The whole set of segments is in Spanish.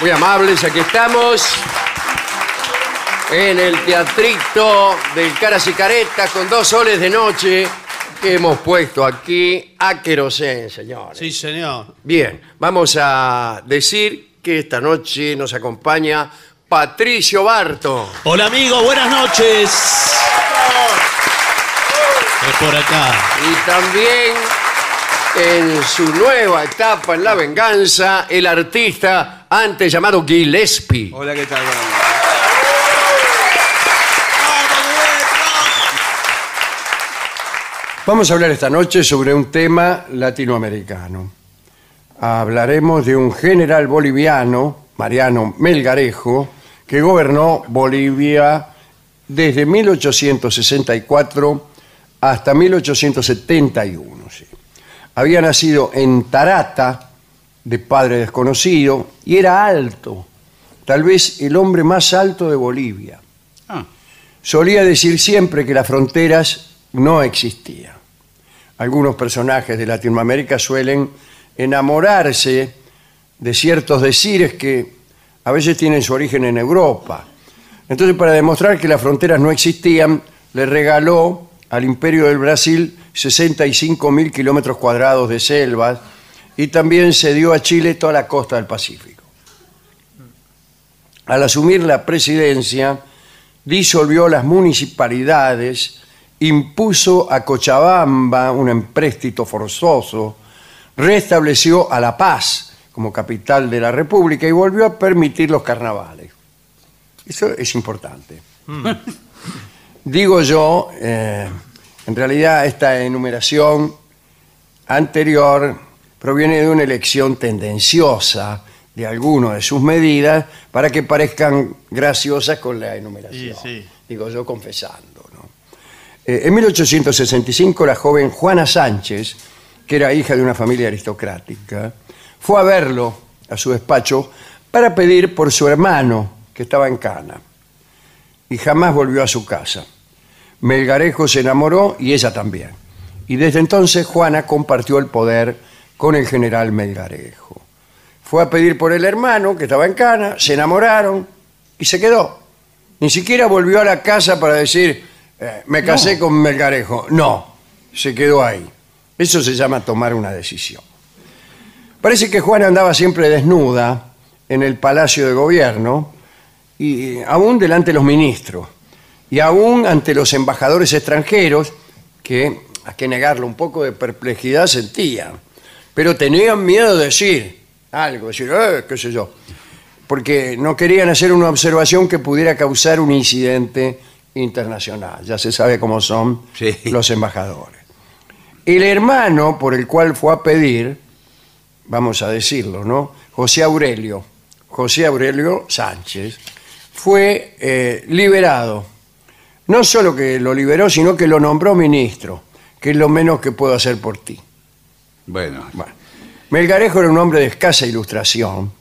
muy amables, aquí estamos en el teatrito del Caras y Caretas con dos soles de noche que hemos puesto aquí a querosén, señores. Sí, señor. Bien, vamos a decir que esta noche nos acompaña Patricio Barto. Hola, amigo, buenas noches. Es por acá. Y también en su nueva etapa en la venganza, el artista antes llamado Gillespie. Hola, ¿qué tal? Vamos a hablar esta noche sobre un tema latinoamericano. Hablaremos de un general boliviano, Mariano Melgarejo, que gobernó Bolivia desde 1864 hasta 1871. Había nacido en Tarata, de padre desconocido, y era alto, tal vez el hombre más alto de Bolivia. Ah, Solía decir siempre que las fronteras no existían. Algunos personajes de Latinoamérica suelen enamorarse de ciertos decires que a veces tienen su origen en Europa. Entonces, para demostrar que las fronteras no existían, le regaló al Imperio del Brasil 65 mil kilómetros cuadrados de selvas y también cedió a Chile toda la costa del Pacífico. Al asumir la presidencia, disolvió las municipalidades, impuso a Cochabamba un empréstito forzoso, restableció a La Paz como capital de la República y volvió a permitir los carnavales. Eso es importante. Digo yo, eh, en realidad esta enumeración anterior proviene de una elección tendenciosa de algunas de sus medidas para que parezcan graciosas con la enumeración. Sí, sí. Digo yo confesando. ¿no? Eh, en 1865 la joven Juana Sánchez, que era hija de una familia aristocrática, fue a verlo a su despacho para pedir por su hermano que estaba en Cana y jamás volvió a su casa. Melgarejo se enamoró y ella también. Y desde entonces Juana compartió el poder con el general Melgarejo. Fue a pedir por el hermano que estaba en Cana, se enamoraron y se quedó. Ni siquiera volvió a la casa para decir, eh, me casé con Melgarejo. No, se quedó ahí. Eso se llama tomar una decisión. Parece que Juana andaba siempre desnuda en el palacio de gobierno y aún delante de los ministros y aún ante los embajadores extranjeros que, a que negarlo, un poco de perplejidad sentían, pero tenían miedo de decir algo, decir, eh, qué sé yo, porque no querían hacer una observación que pudiera causar un incidente internacional. Ya se sabe cómo son Sí. los embajadores. El hermano por el cual fue a pedir, vamos a decirlo, ¿no? José Aurelio, José Aurelio Sánchez, fue eh, liberado. No solo que lo liberó, sino que lo nombró ministro, que es lo menos que puedo hacer por ti. Bueno, Bueno, Melgarejo era un hombre de escasa ilustración,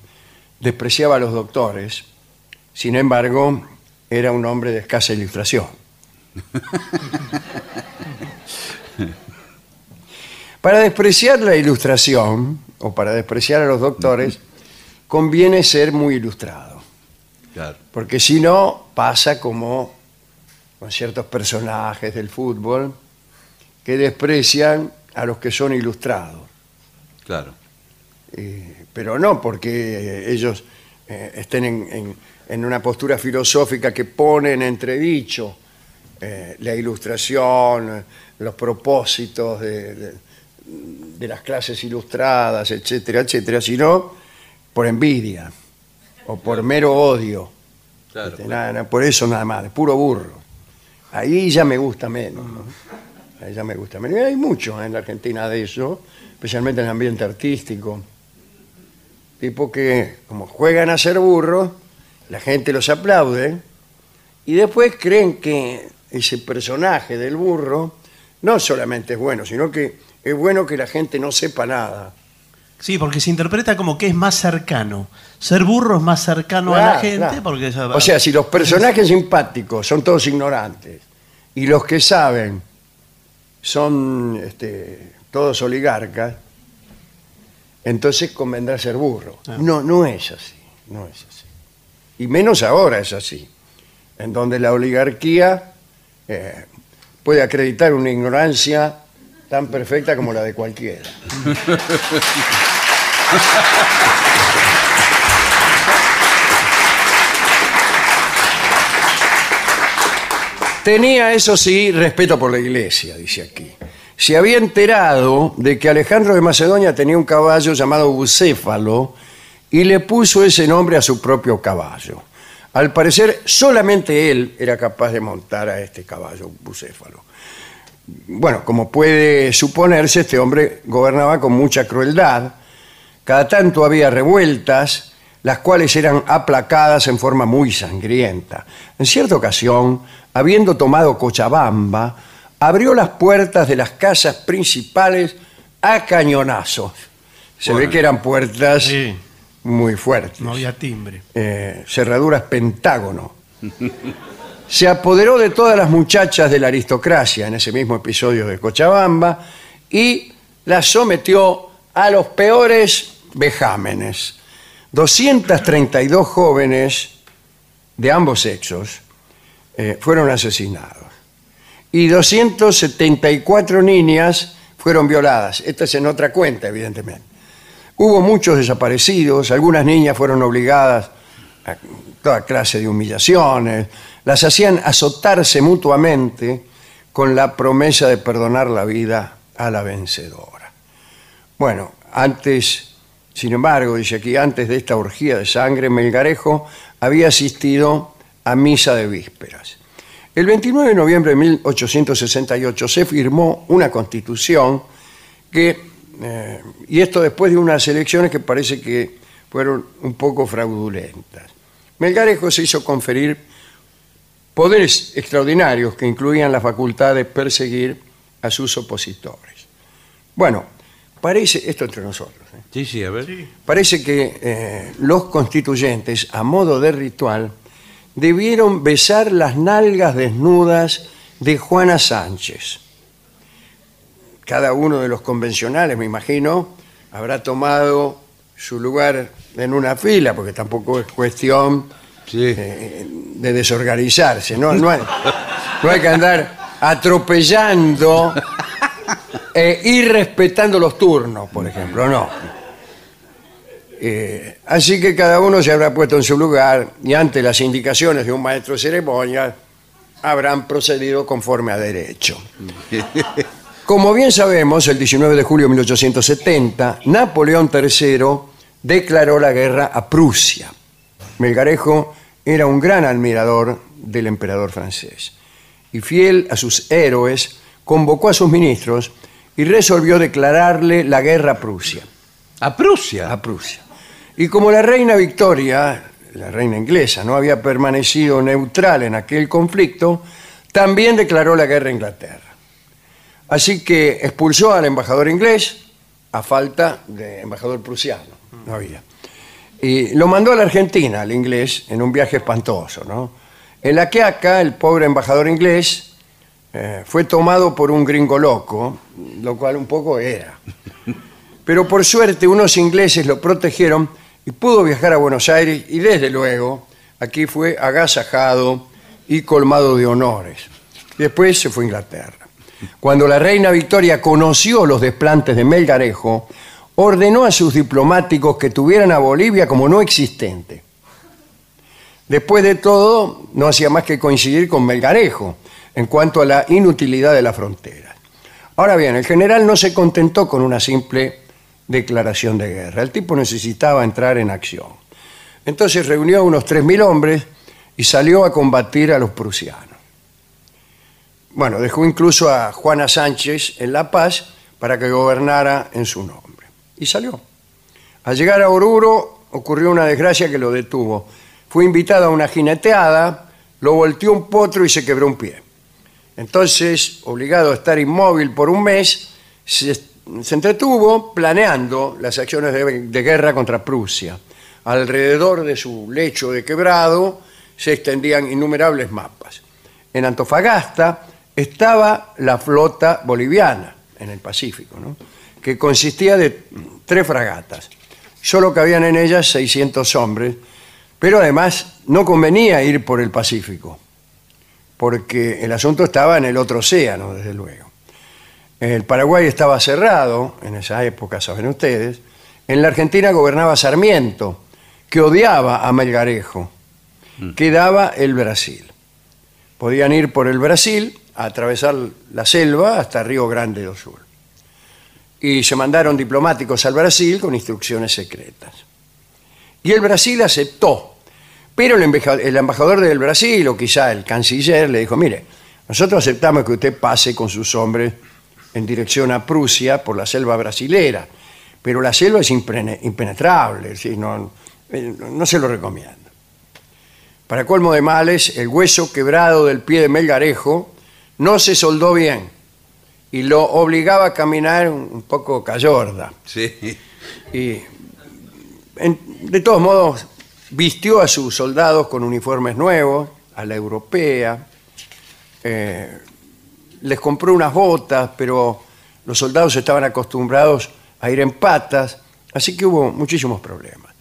despreciaba a los doctores, sin embargo, era un hombre de escasa ilustración. Para despreciar la ilustración, o para despreciar a los doctores, conviene ser muy ilustrado, Claro. porque si no, pasa como con ciertos personajes del fútbol que desprecian a los que son ilustrados. Claro. Eh, pero no porque ellos eh, estén en, en- en una postura filosófica que pone en entredicho eh, la ilustración, los propósitos de, de- de las clases ilustradas, etcétera, etcétera, sino por envidia o por mero odio. Claro. Este, nada, por eso nada más, de puro burro. Ahí ya me gusta menos. ¿no? Ahí ya me gusta menos. Y hay mucho en la Argentina de eso, especialmente en el ambiente artístico. Tipo que, como juegan a ser burros, la gente los aplaude y después creen que ese personaje del burro no solamente es bueno, sino que es bueno que la gente no sepa nada. Sí, porque se interpreta como que es más cercano. Ser burro es más cercano a la gente claro. porque O sea, si los personajes simpáticos son todos ignorantes y los que saben son este, todos oligarcas, entonces convendrá ser burro. No, no es así, no es así. Y menos ahora es así, en donde la oligarquía eh, puede acreditar una ignorancia tan perfecta como la de cualquiera. Tenía, eso sí, respeto por la iglesia, dice aquí. Se había enterado de que Alejandro de Macedonia tenía un caballo llamado Bucéfalo y le puso ese nombre a su propio caballo. Al parecer, solamente él era capaz de montar a este caballo Bucéfalo. Bueno, como puede suponerse, este hombre gobernaba con mucha crueldad. Cada tanto había revueltas, las cuales eran aplacadas en forma muy sangrienta. En cierta ocasión, habiendo tomado Cochabamba, abrió las puertas de las casas principales a cañonazos. Se ve que eran puertas Sí, muy fuertes no había timbre. eh, cerraduras pentágono. Se apoderó de todas las muchachas de la aristocracia en ese mismo episodio de Cochabamba y las sometió a los peores vejámenes. 232 jóvenes de ambos sexos eh, fueron asesinados y 274 niñas fueron violadas. Esta es en otra cuenta, evidentemente. Hubo muchos desaparecidos, algunas niñas fueron obligadas a toda clase de humillaciones, las hacían azotarse mutuamente con la promesa de perdonar la vida a la vencedora. Bueno, antes, sin embargo, dice aquí, antes de esta orgía de sangre, Melgarejo había asistido a misa de vísperas. El 29 de noviembre de 1868 se firmó una constitución que, eh, y esto después de unas elecciones que parece que fueron un poco fraudulentas. Melgarejo se hizo conferir poderes extraordinarios que incluían la facultad de perseguir a sus opositores. Bueno, parece, esto entre nosotros, ¿eh? Sí, sí, a ver. parece que eh, los constituyentes, a modo de ritual, debieron besar las nalgas desnudas de Juana Sánchez. Cada uno de los convencionales, me imagino, habrá tomado su lugar en una fila, porque tampoco es cuestión Sí. eh, de desorganizarse, ¿no? No hay, no hay que andar atropellando e irrespetando los turnos, por ejemplo, no. Eh, así que cada uno se habrá puesto en su lugar y ante las indicaciones de un maestro de ceremonia habrán procedido conforme a derecho. Como bien sabemos, el 19 de julio de 1870, Napoleón III declaró la guerra a Prusia. Melgarejo era un gran admirador del emperador francés y fiel a sus héroes, convocó a sus ministros y resolvió declararle la guerra a Prusia. A Prusia. A Prusia. Y como la reina Victoria, la reina inglesa, no había permanecido neutral en aquel conflicto, también declaró la guerra a Inglaterra. Así que expulsó al embajador inglés a falta de embajador prusiano. No había. Y lo mandó a la Argentina, al inglés, en un viaje espantoso. ¿no? En la que acá el pobre embajador inglés eh, fue tomado por un gringo loco, lo cual un poco era. Pero por suerte unos ingleses lo protegieron y pudo viajar a Buenos Aires y desde luego aquí fue agasajado y colmado de honores. Después se fue a Inglaterra. Cuando la reina Victoria conoció los desplantes de Melgarejo, ordenó a sus diplomáticos que tuvieran a Bolivia como no existente. Después de todo, no hacía más que coincidir con Melgarejo en cuanto a la inutilidad de la frontera. Ahora bien, el general no se contentó con una simple declaración de guerra. El tipo necesitaba entrar en acción. Entonces reunió a unos 3.000 hombres y salió a combatir a los prusianos. Bueno, dejó incluso a Juana Sánchez en La Paz para que gobernara en su nombre. Y salió. Al llegar a Oruro ocurrió una desgracia que lo detuvo. Fue invitado a una jineteada, lo volteó un potro y se quebró un pie. Entonces, obligado a estar inmóvil por un mes, se, entretuvo planeando las acciones de, guerra contra Prusia. Alrededor de su lecho de quebrado se extendían innumerables mapas. En Antofagasta estaba la flota boliviana en el Pacífico, que consistía de tres fragatas. Solo cabían en ellas 600 hombres, pero además no convenía ir por el Pacífico, porque el asunto estaba en el otro océano, desde luego. El Paraguay estaba cerrado en esa época, saben ustedes. En la Argentina gobernaba Sarmiento, que odiaba a Melgarejo. Quedaba el Brasil. Podían ir por el Brasil, a atravesar la selva hasta Río Grande do Sul. Y se mandaron diplomáticos al Brasil con instrucciones secretas. Y el Brasil aceptó. Pero el, embajador del Brasil, o quizá el canciller, le dijo, mire, nosotros aceptamos que usted pase con sus hombres en dirección a Prusia por la selva brasilera, pero la selva es impene- impenetrable, decir, no, eh, no se lo recomiendo. Para colmo de males, el hueso quebrado del pie de Melgarejo no se soldó bien y lo obligaba a caminar un un poco cayorda. Sí. Y, en- de todos modos, vistió a sus soldados con uniformes nuevos, a la europea, eh, les compró unas botas, pero los soldados estaban acostumbrados a ir en patas, así que hubo muchísimos problemas.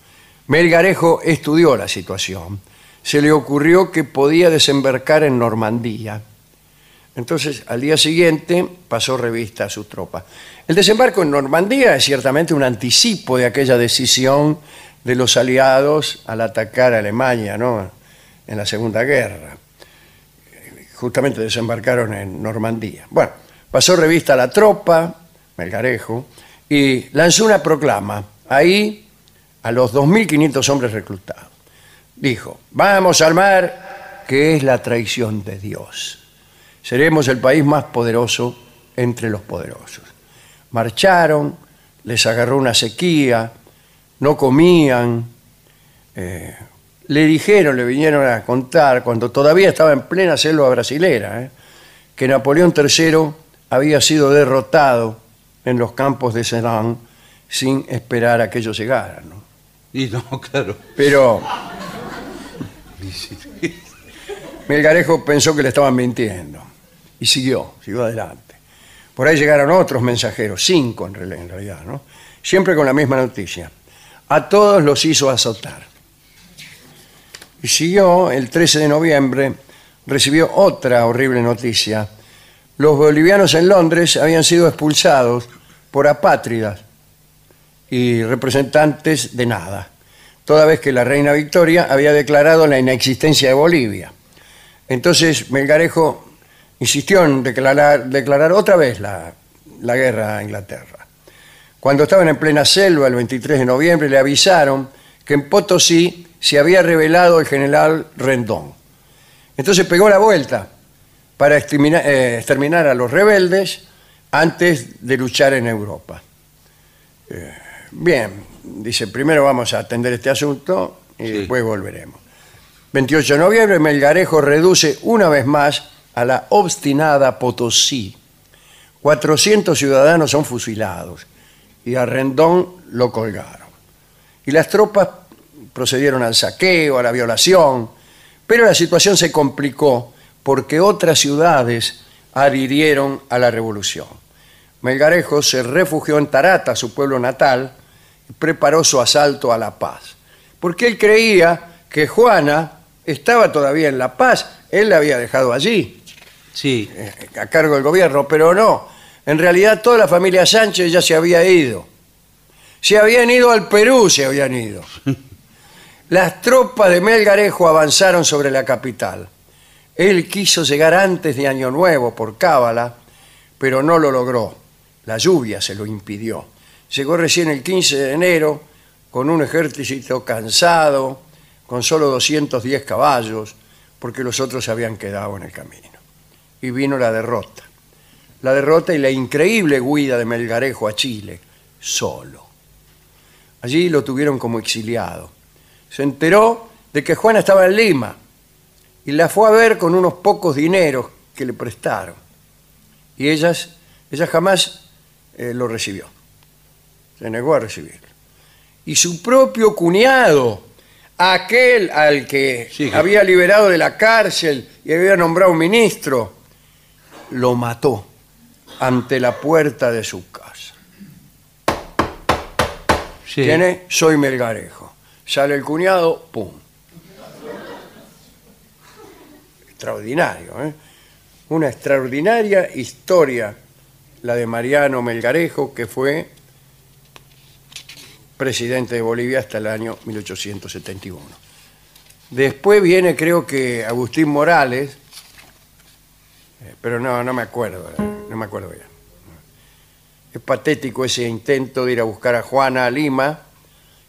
Melgarejo estudió la situación. Se le ocurrió que podía desembarcar en Normandía. Entonces, al día siguiente, pasó revista a sus tropas. El desembarco en Normandía es ciertamente un anticipo de aquella decisión de los aliados al atacar a Alemania ¿no? en la Segunda Guerra. Justamente desembarcaron en Normandía. Bueno, pasó revista a la tropa, Melgarejo, y lanzó una proclama. Ahí, a los 2.500 hombres reclutados. Dijo, vamos al mar, que es la traición de Dios seremos el país más poderoso entre los poderosos. Marcharon, les agarró una sequía, no comían, eh, le dijeron, le vinieron a contar, cuando todavía estaba en plena selva brasilera, eh, que Napoleón III había sido derrotado en los campos de Sedan sin esperar a que ellos llegaran. ¿no? Y no, claro. Pero Melgarejo pensó que le estaban mintiendo y siguió, siguió adelante. Por ahí llegaron otros mensajeros, cinco en real- en realidad, ¿no? Siempre con la misma noticia. A todos los hizo azotar. Y siguió, el 13 de noviembre, recibió otra horrible noticia. los bolivianos en Londres habían sido expulsados por apátridas y representantes de nada, toda vez que la reina Victoria había declarado la inexistencia de Bolivia. Entonces Melgarejo insistió en declarar, otra vez la guerra a Inglaterra. Cuando estaban en plena selva el 23 de noviembre le avisaron que en Potosí se había revelado el general Rendón. Entonces pegó la vuelta para exterminar, eh, exterminar a los rebeldes antes de luchar en Europa. Eh, bien, dice, primero vamos a atender este asunto y Sí. después volveremos. 28 de noviembre, Melgarejo reduce una vez más a la obstinada Potosí. 400 ciudadanos son fusilados y a Rendón lo colgaron. Y las tropas procedieron al saqueo, a la violación, pero la situación se complicó porque otras ciudades adhirieron a la revolución. Melgarejo se refugió en Tarata, su pueblo natal, y preparó su asalto a La Paz, porque él creía que Juana estaba todavía en La Paz, él la había dejado allí Sí. a cargo del gobierno, pero no. En realidad toda la familia Sánchez ya se había ido. Se habían ido al Perú, se habían ido. Las tropas de Melgarejo avanzaron sobre la capital. Él quiso llegar antes de Año Nuevo por cábala, pero no lo logró. La lluvia se lo impidió. Llegó recién el 15 de enero con un ejército cansado, con solo 210 caballos, porque los otros se habían quedado en el camino y vino la derrota. La derrota y la increíble huida de Melgarejo a Chile, solo. Allí lo tuvieron como exiliado. Se enteró de que Juana estaba en Lima y la fue a ver con unos pocos dineros que le prestaron. Y ellas, ella jamás eh, lo recibió. Se negó a recibirlo. Y su propio cuñado, aquel al que Sí, había liberado de la cárcel y había nombrado ministro, lo mató ante la puerta de su casa. sí. ¿Quién es? Soy Melgarejo. Sale el cuñado, ¡pum! Extraordinario, ¿eh? Una extraordinaria historia, la de Mariano Melgarejo, que fue presidente de Bolivia hasta el año 1871. Después viene, creo que, Agustín Morales, eh, pero no, no me acuerdo, me acuerdo bien. Es patético ese intento de ir a buscar a Juana a Lima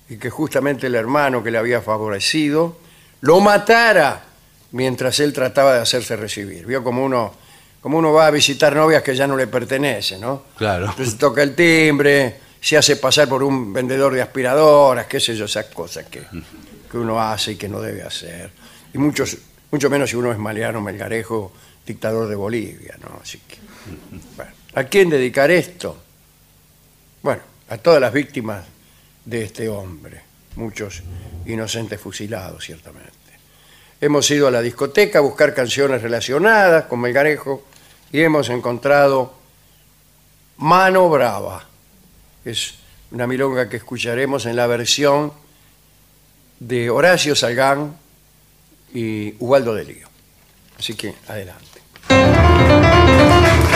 y que justamente el hermano que le había favorecido lo matara mientras él trataba de hacerse recibir. Vio como uno, como uno va a visitar novias que ya no le pertenecen, ¿no? Claro. Entonces toca el timbre, se hace pasar por un vendedor de aspiradoras, qué sé yo, esas cosas que, que uno hace y que no debe hacer. Y muchos, mucho menos si uno es Mariano Melgarejo, dictador de Bolivia, ¿no? Así que, ¿a quién dedicar esto? Bueno, a todas las víctimas de este hombre, muchos inocentes fusilados, ciertamente. Hemos ido a la discoteca a buscar canciones relacionadas con Melgarejo y hemos encontrado Mano Brava. Es una milonga que escucharemos en la versión de Horacio Salgán y Ubaldo de Lío. Así que adelante.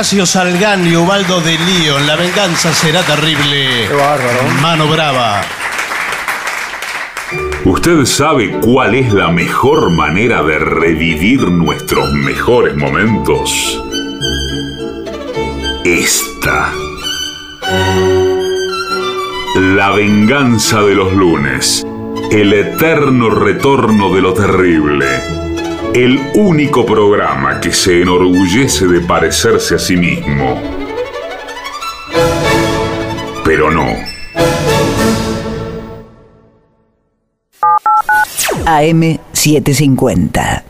Horacio Salgán y Ubaldo de León. La venganza será terrible. Qué bárbaro. Mano brava. ¿Usted sabe cuál es la mejor manera de revivir nuestros mejores momentos? Esta. La venganza de los lunes. El eterno retorno de lo terrible. El único programa que se enorgullece de parecerse a sí mismo. Pero no. AM750.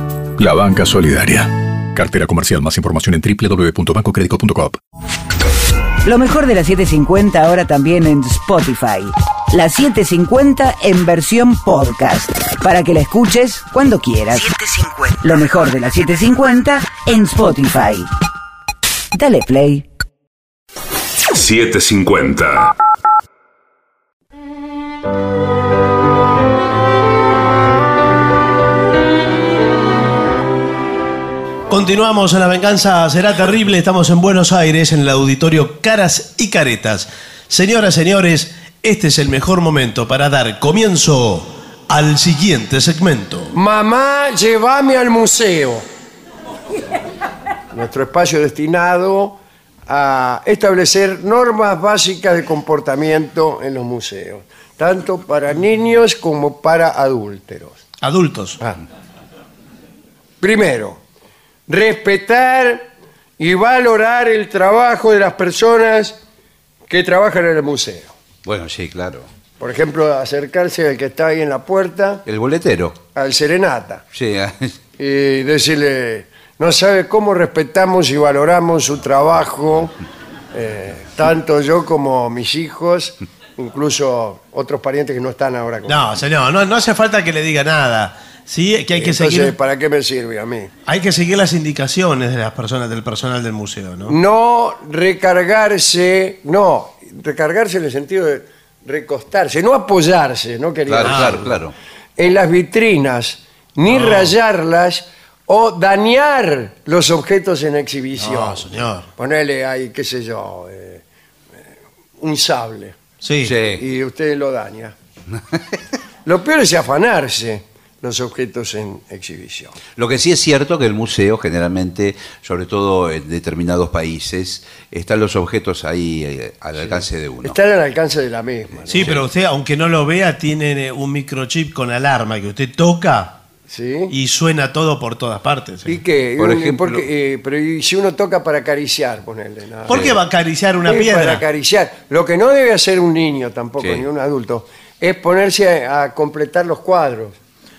la banca solidaria. Cartera comercial. Más información en www.bancocredico.com. Lo mejor de la 750 ahora también en Spotify. La 750 en versión podcast. Para que la escuches cuando quieras. Lo mejor de la 750 en Spotify. Dale play. 750. Continuamos en La Venganza Será Terrible. Estamos en Buenos Aires, en el auditorio Caras y Caretas. Señoras, señores, este es el mejor momento para dar comienzo al siguiente segmento. Mamá, llévame al museo. Nuestro espacio destinado a establecer normas básicas de comportamiento en los museos, tanto para niños como para adúlteros. Adultos. Ah. Primero, respetar y valorar el trabajo de las personas que trabajan en el museo. Bueno, sí, claro. Por ejemplo, acercarse al que está ahí en la puerta, El boletero. al serenata, Sí, ah, y decirle, no sabe cómo respetamos y valoramos su trabajo, eh, tanto yo como mis hijos, incluso otros parientes que no están ahora con No, señor, no, no hace falta que le diga nada. Sí, que hay que Entonces, seguir. ¿para qué me sirve a mí? Hay que seguir las indicaciones de las personas, del personal del museo, ¿no? No recargarse, no, recargarse en el sentido de recostarse, no apoyarse, ¿no quería claro, decir, claro, claro. en las vitrinas, ni rayarlas o dañar los objetos en exhibición. No, señor. Ponele ahí, qué sé yo, eh, eh, un sable Sí. Sí. y usted lo daña. Lo peor es afanarse los objetos en exhibición. Lo que sí es cierto que el museo generalmente, sobre todo en determinados países, están los objetos ahí eh, al alcance de uno. Están al alcance de la misma. ¿no? Sí, pero usted, aunque no lo vea, tiene eh, un microchip con alarma que usted toca ¿Sí? y suena todo por todas partes. ¿Y qué? Por Un- ejemplo- porque, eh, pero ¿y si uno toca para acariciar, ponerle nada. ¿Por qué va a acariciar una Sí, Para piedra? acariciar. Lo que no debe hacer un niño tampoco, Sí. ni un adulto, es ponerse a, a completar los cuadros.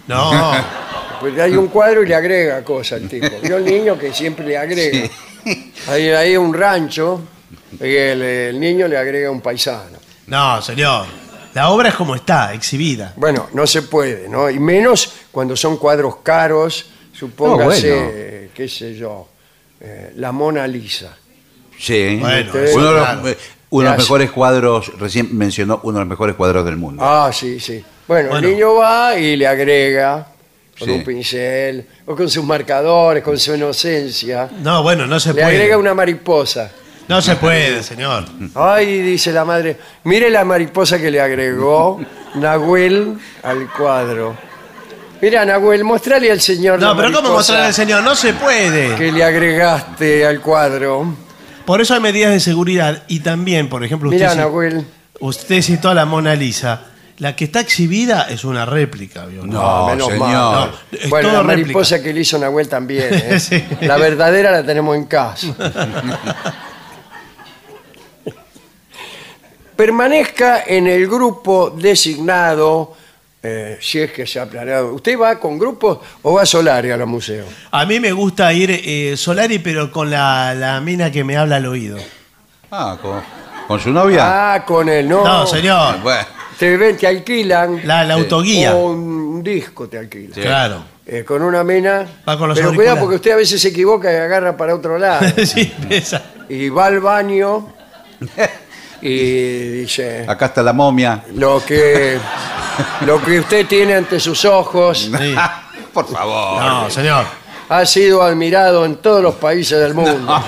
No. Pues hay un cuadro y le agrega cosas al tipo. Vio el niño que siempre le agrega. Hay ahí un rancho y el, el niño le agrega un paisano. No, señor. La obra es como está, exhibida. Bueno, no se puede, ¿no? Y menos cuando son cuadros caros, supóngase, No, bueno. eh, qué sé yo, eh, la Mona Lisa. Sí. Bueno, Ustedes- eso, uno de los, claro. uno de los Gracias. mejores cuadros, recién mencionó uno de los mejores cuadros del mundo. Ah, sí, sí. Bueno, Bueno. el niño va y le agrega con Sí. un pincel o con sus marcadores, con su inocencia. No, bueno, no se Le puede. agrega una mariposa. No se puede, señor. Ay, dice la madre, mire la mariposa que le agregó Nahuel al cuadro. Mira, Nahuel, mostrale al señor No, la pero ¿cómo mariposa mostrarle al señor? No se puede. que le agregaste al cuadro. Por eso hay medidas de seguridad y también, por ejemplo, usted, Mira, ci- Nahuel. usted citó a la Mona Lisa. La que está exhibida es una réplica, ¿vio? No, menos señor. mal. No, es bueno, todo la réplica. mariposa que le hizo Nahuel también. ¿eh? Sí. La verdadera la tenemos en casa. Permanezca en el grupo designado eh, si es que se ha planeado. ¿Usted va con grupos o va Solari a los museos? A mí me gusta ir eh, Solari, pero con la, la mina que me habla al oído. Ah, con, con su novia. Ah, con el no. No, señor. Bueno, Te ven, te alquilan. La, la autoguía. O un, un disco te alquilan. Sí. Claro. Eh, con una mina. Va con los Pero auriculares. cuidado porque usted a veces se equivoca y agarra para otro lado. sí, esa. y va al baño y dice acá está la momia. lo que lo que usted tiene ante sus ojos Sí. Por favor. No, señor. ha sido admirado en todos los países del mundo.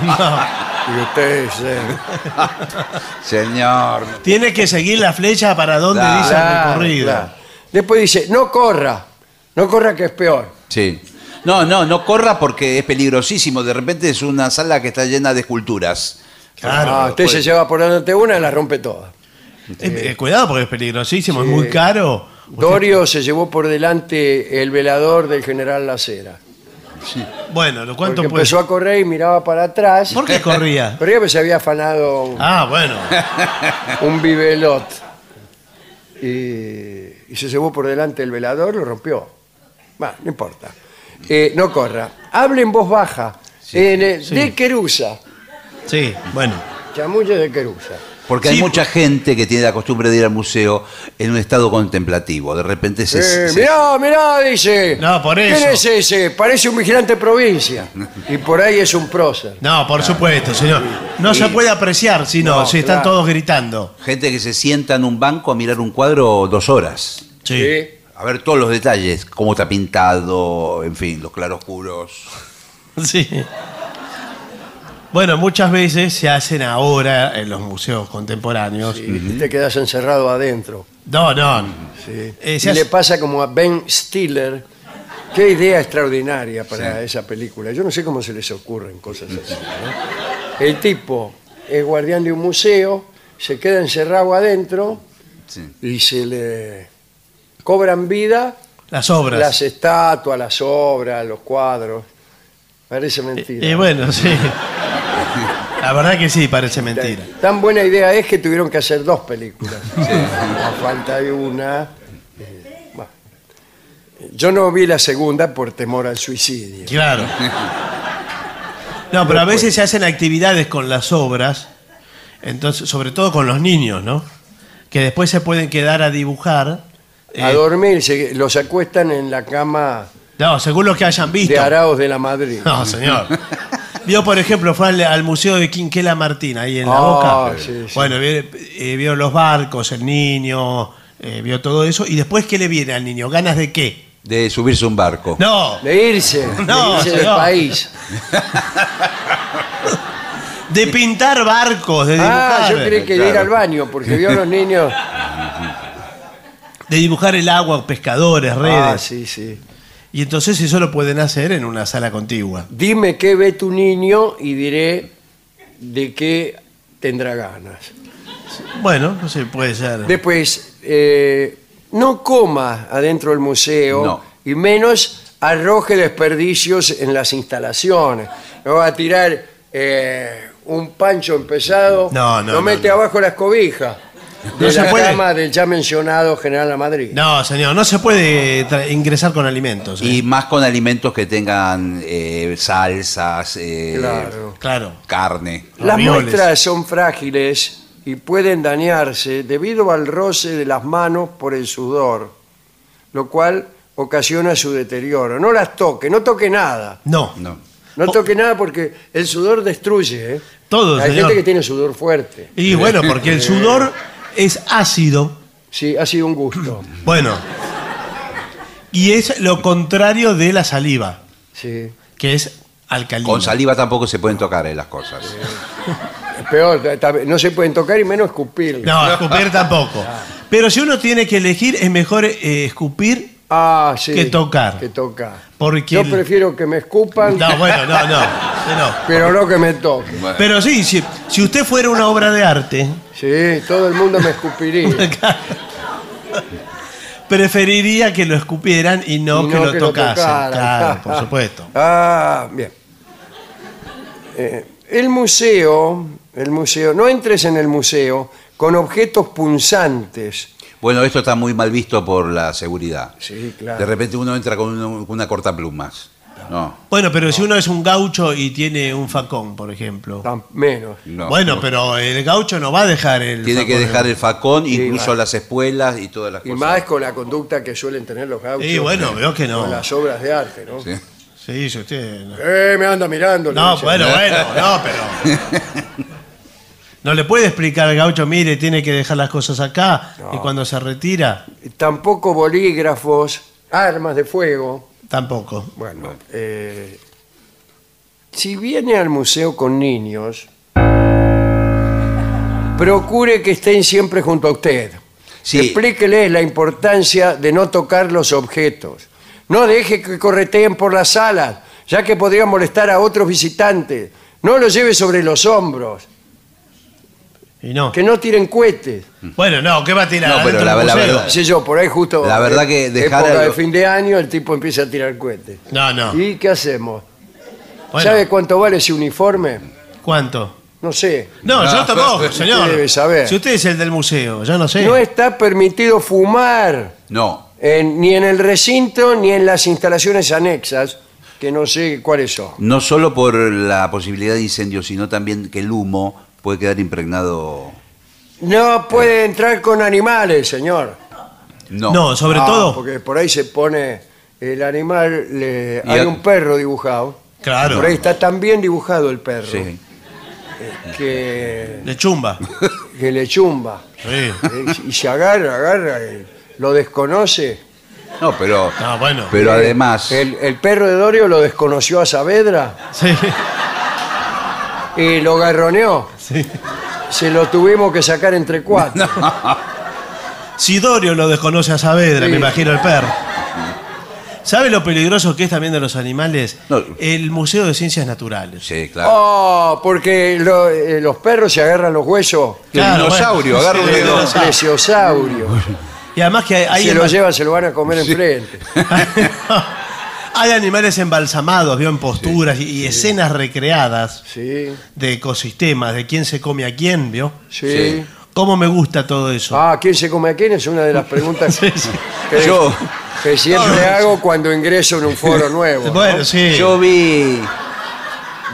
Y usted dice, Señor. Tiene que seguir la flecha para donde Claro. dice el "Claro, recorrido. claro". Después dice, no corra, no corra que es peor. Sí. No, no, no corra porque es peligrosísimo. De repente es una sala que está llena de esculturas. Claro. Ah, usted se lleva por delante una y la rompe toda. Eh, eh, cuidado porque es peligrosísimo, es muy caro. Dorio se llevó por delante el velador del general Lacera. Bueno, ¿lo cuánto Porque puede? empezó a correr y miraba para atrás. ¿Por qué corría? Corría porque se había afanado Ah, bueno. un bibelot. Y, y se llevó por delante el velador, lo rompió. Bueno, no importa. Eh, no corra. Hable en voz baja. en, eh, sí. De Querusa. Sí, bueno. Chamuyo de Querusa. Porque Sí, hay mucha gente que tiene la costumbre de ir al museo en un estado contemplativo. De repente se. Eh, se- mirá, mirá, dice. No, por ¿Quién eso. es ese? Parece un vigilante de provincia. Y por ahí es un prócer. No, por supuesto, señor. No se puede apreciar si no, No, si están claro. todos gritando. Gente que se sienta en un banco a mirar un cuadro dos horas. Sí. ¿Sí? A ver todos los detalles, cómo está pintado, en fin, los claroscuros. Sí. Bueno, muchas veces se hacen ahora en los museos contemporáneos. Y te quedas encerrado adentro. No, no. Sí. Eh, y le pasa como a Ben Stiller. Qué idea extraordinaria para esa película. Yo no sé cómo se les ocurren cosas así. ¿no? El tipo es guardián de un museo, se queda encerrado adentro Sí. y se le cobran vida Las obras. las estatuas, las obras, los cuadros. Parece mentira. Y bueno, sí. La verdad que sí, parece mentira. Tan buena idea es que tuvieron que hacer dos películas. A falta de una. eh, bueno. Yo no vi la segunda por temor al suicidio. Claro. No, pero a veces se hacen actividades con las obras, entonces, sobre todo con los niños, ¿no? Que después se pueden quedar a dibujar. A eh, dormir, se- los acuestan en la cama no, según lo que hayan visto. de Araos de la Madrid. No, señor. Vio, por ejemplo, fue al, al museo de Quinquela Martín, ahí en la Ah, boca. sí, sí. Bueno, vio, eh, vio los barcos, el niño, eh, vio todo eso. ¿Y después qué le viene al niño? ¿Ganas de qué? De subirse a un barco. No, De irse, No, de irse del señor. país. de pintar barcos, de dibujar. Ah, yo creí que de ir Claro. al baño, porque vio a los niños. De dibujar el agua, pescadores, redes. Ah, sí, sí. Y entonces eso lo pueden hacer en una sala contigua. Dime qué ve tu niño y diré de qué tendrá ganas. Bueno, no sé, puede ser. Después, eh, no coma adentro del museo No. y menos arroje desperdicios en las instalaciones. No va a tirar eh, un pancho empezado, No, no, lo no, mete no. abajo las cobijas de No se la puede. cama del ya mencionado General La Madrid. No, señor, no se puede tra- ingresar con alimentos. ¿eh? Y más con alimentos que tengan eh, salsas, eh, Claro. Claro. carne. Las ravioles. muestras son frágiles y pueden dañarse debido al roce de las manos por el sudor, lo cual ocasiona su deterioro. No las toque, no toque nada. No. No. No toque nada porque el sudor destruye. ¿eh? Todo, Hay señor. gente que tiene sudor fuerte. Y bueno, porque el sudor es ácido. Sí, ha sido un gusto. Bueno. Y es lo contrario de la saliva, Sí. que es alcalina. Con saliva tampoco se pueden tocar eh, las cosas. Es peor, ta- no se pueden tocar y menos escupir. No, escupir tampoco. Pero si uno tiene que elegir, es mejor eh, escupir. Ah, sí. Que tocar. Que tocar. Porque Yo el- prefiero que me escupan, No, bueno, no, no. no. pero no que me toquen. Pero sí, si, si usted fuera una obra de arte, Sí, todo el mundo me escupiría. preferiría que lo escupieran y no, Y que, no lo que lo tocasen. tocaran. claro, por supuesto. Ah, bien. Eh, el museo, el museo, no entres en el museo con objetos punzantes Bueno, esto está muy mal visto por la seguridad. Sí, claro. De repente uno entra con una, con una cortaplumas. No, Bueno, pero si uno es un gaucho y tiene un facón, por ejemplo. Tan menos. no. bueno, pero el gaucho no va a dejar el Tiene que facón. dejar el facón, incluso va. las espuelas y todas las Y cosas. más con la conducta que suelen tener los gauchos. Y bueno, veo que no. Con las obras de arte, ¿no? Sí. Sí, si usted... no. Eh, me anda mirando. le No, dice. bueno, bueno, no, pero... No le puede explicar al gaucho, mire, tiene que dejar las cosas acá y cuando se retira, Tampoco bolígrafos, armas de fuego. Tampoco. Bueno, eh, si viene al museo con niños, procure que estén siempre junto a usted. Sí. Explíqueles la importancia de no tocar los objetos. No deje que correteen por las salas, ya que podría molestar a otros visitantes. No los lleve sobre los hombros. Y no. Que no tiren cohetes. Bueno, no, ¿qué va a tirar? No, pero adentro la- del la museo? verdad- No sé yo, por ahí justo. La verdad eh, que dejar época de fin de año el tipo empieza a tirar cohetes. No, no. ¿Y qué hacemos? Bueno, ¿Sabe cuánto vale ese uniforme? ¿Cuánto? No sé. No, yo tampoco, señor. Usted debe saber. Si usted es el del museo, yo no sé. No está permitido fumar No, en- ni en el recinto ni en las instalaciones anexas, que no sé cuáles son. no solo por la posibilidad de incendio, sino también que el humo puede quedar impregnado. No puede entrar con animales, señor. No, No, sobre Ah, todo. Porque por ahí se pone el animal, le- Y hay a- un perro dibujado. Claro. Por ahí está tan bien dibujado el perro Sí. que, De chumba. que le chumba. Sí. Eh, Y se agarra, agarra, eh, lo desconoce. No, pero, Ah, bueno. pero además, El, el perro de Dorio lo desconoció a Saavedra Sí. Y lo garroneó. sí. Se lo tuvimos que sacar entre cuatro. Sidorio lo desconoce a Saavedra, Sí. me imagino el perro. ¿Sabe lo peligroso que es también de los animales? No. El Museo de Ciencias Naturales. sí, claro. Oh, porque lo- eh, los perros se agarran los huesos. El dinosaurio, bueno. agarra un Sí, dedo. dinosaurio. Plesiosaurio. Y además que hay, hay, Se lo llevan, se lo van a comer enfrente. hay animales embalsamados, vio en posturas y, y escenas recreadas Sí, de ecosistemas, de quién se come a quién, ¿vio? sí. Sí. ¿Cómo me gusta todo eso? Ah, ¿quién se come a quién? Es una de las preguntas Sí, sí. que, Yo- que siempre hago cuando ingreso en un foro nuevo. ¿no? Bueno, sí. Yo vi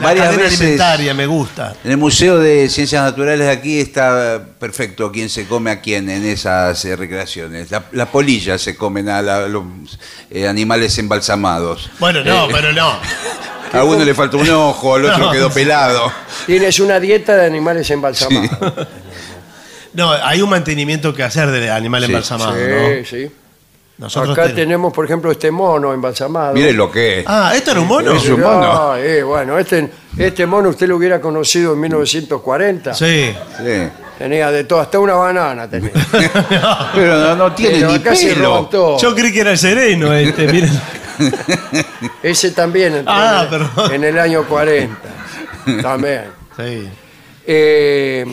varias veces alimentaria me gusta. en el Museo de Ciencias Naturales aquí está perfecto quién se come a quién en esas eh, recreaciones. La- Las polillas se comen a la- los eh, animales embalsamados. Bueno, no, Eh, pero no. A uno le falta un ojo, al otro No. quedó pelado. Tienes una dieta de animales embalsamados. No, hay un mantenimiento que hacer de animal Sí, embalsamado, sí, ¿no? sí. Nosotros Acá ten- tenemos, por ejemplo, este mono embalsamado. Mire lo que es. Ah, ¿esto era un mono? Es un mono. Ah, eh, bueno, este, este mono usted lo hubiera conocido en 1940. Sí. Sí. Tenía de todo, hasta una banana tenía. Pero no, no tiene Pero ni acá se pelo. todo. Yo creí que era el sereno este, miren. Ese también entró Ah, en, el, perdón. en el año 40. También. Sí. Eh,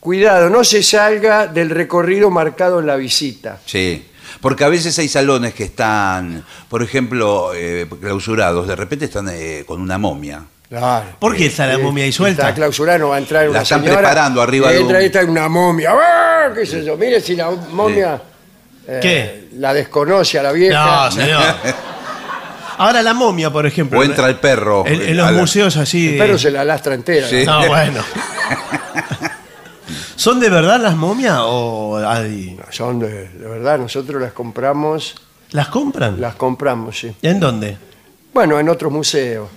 cuidado, no se salga del recorrido marcado en la visita. Sí. Porque a veces hay salones que están, por ejemplo, eh, clausurados, de repente están eh, con una momia. Claro. ¿Por qué está la momia ahí suelta? Está clausurada, no va a entrar una La están señora, preparando arriba y de entra un- ahí está una momia. ¡Ah! ¿Qué sé yo? Mire si la momia eh, ¿Qué? la desconoce a la vieja. No, señor. Ahora la momia, por ejemplo. O entra el perro. En, en eh, los museos así. El perro se la lastra entera. Sí. No, bueno. ¿Son de verdad las momias o hay- Son de, de verdad, nosotros las compramos, las compran? las compramos, sí. ¿En dónde? Bueno, en otros museos.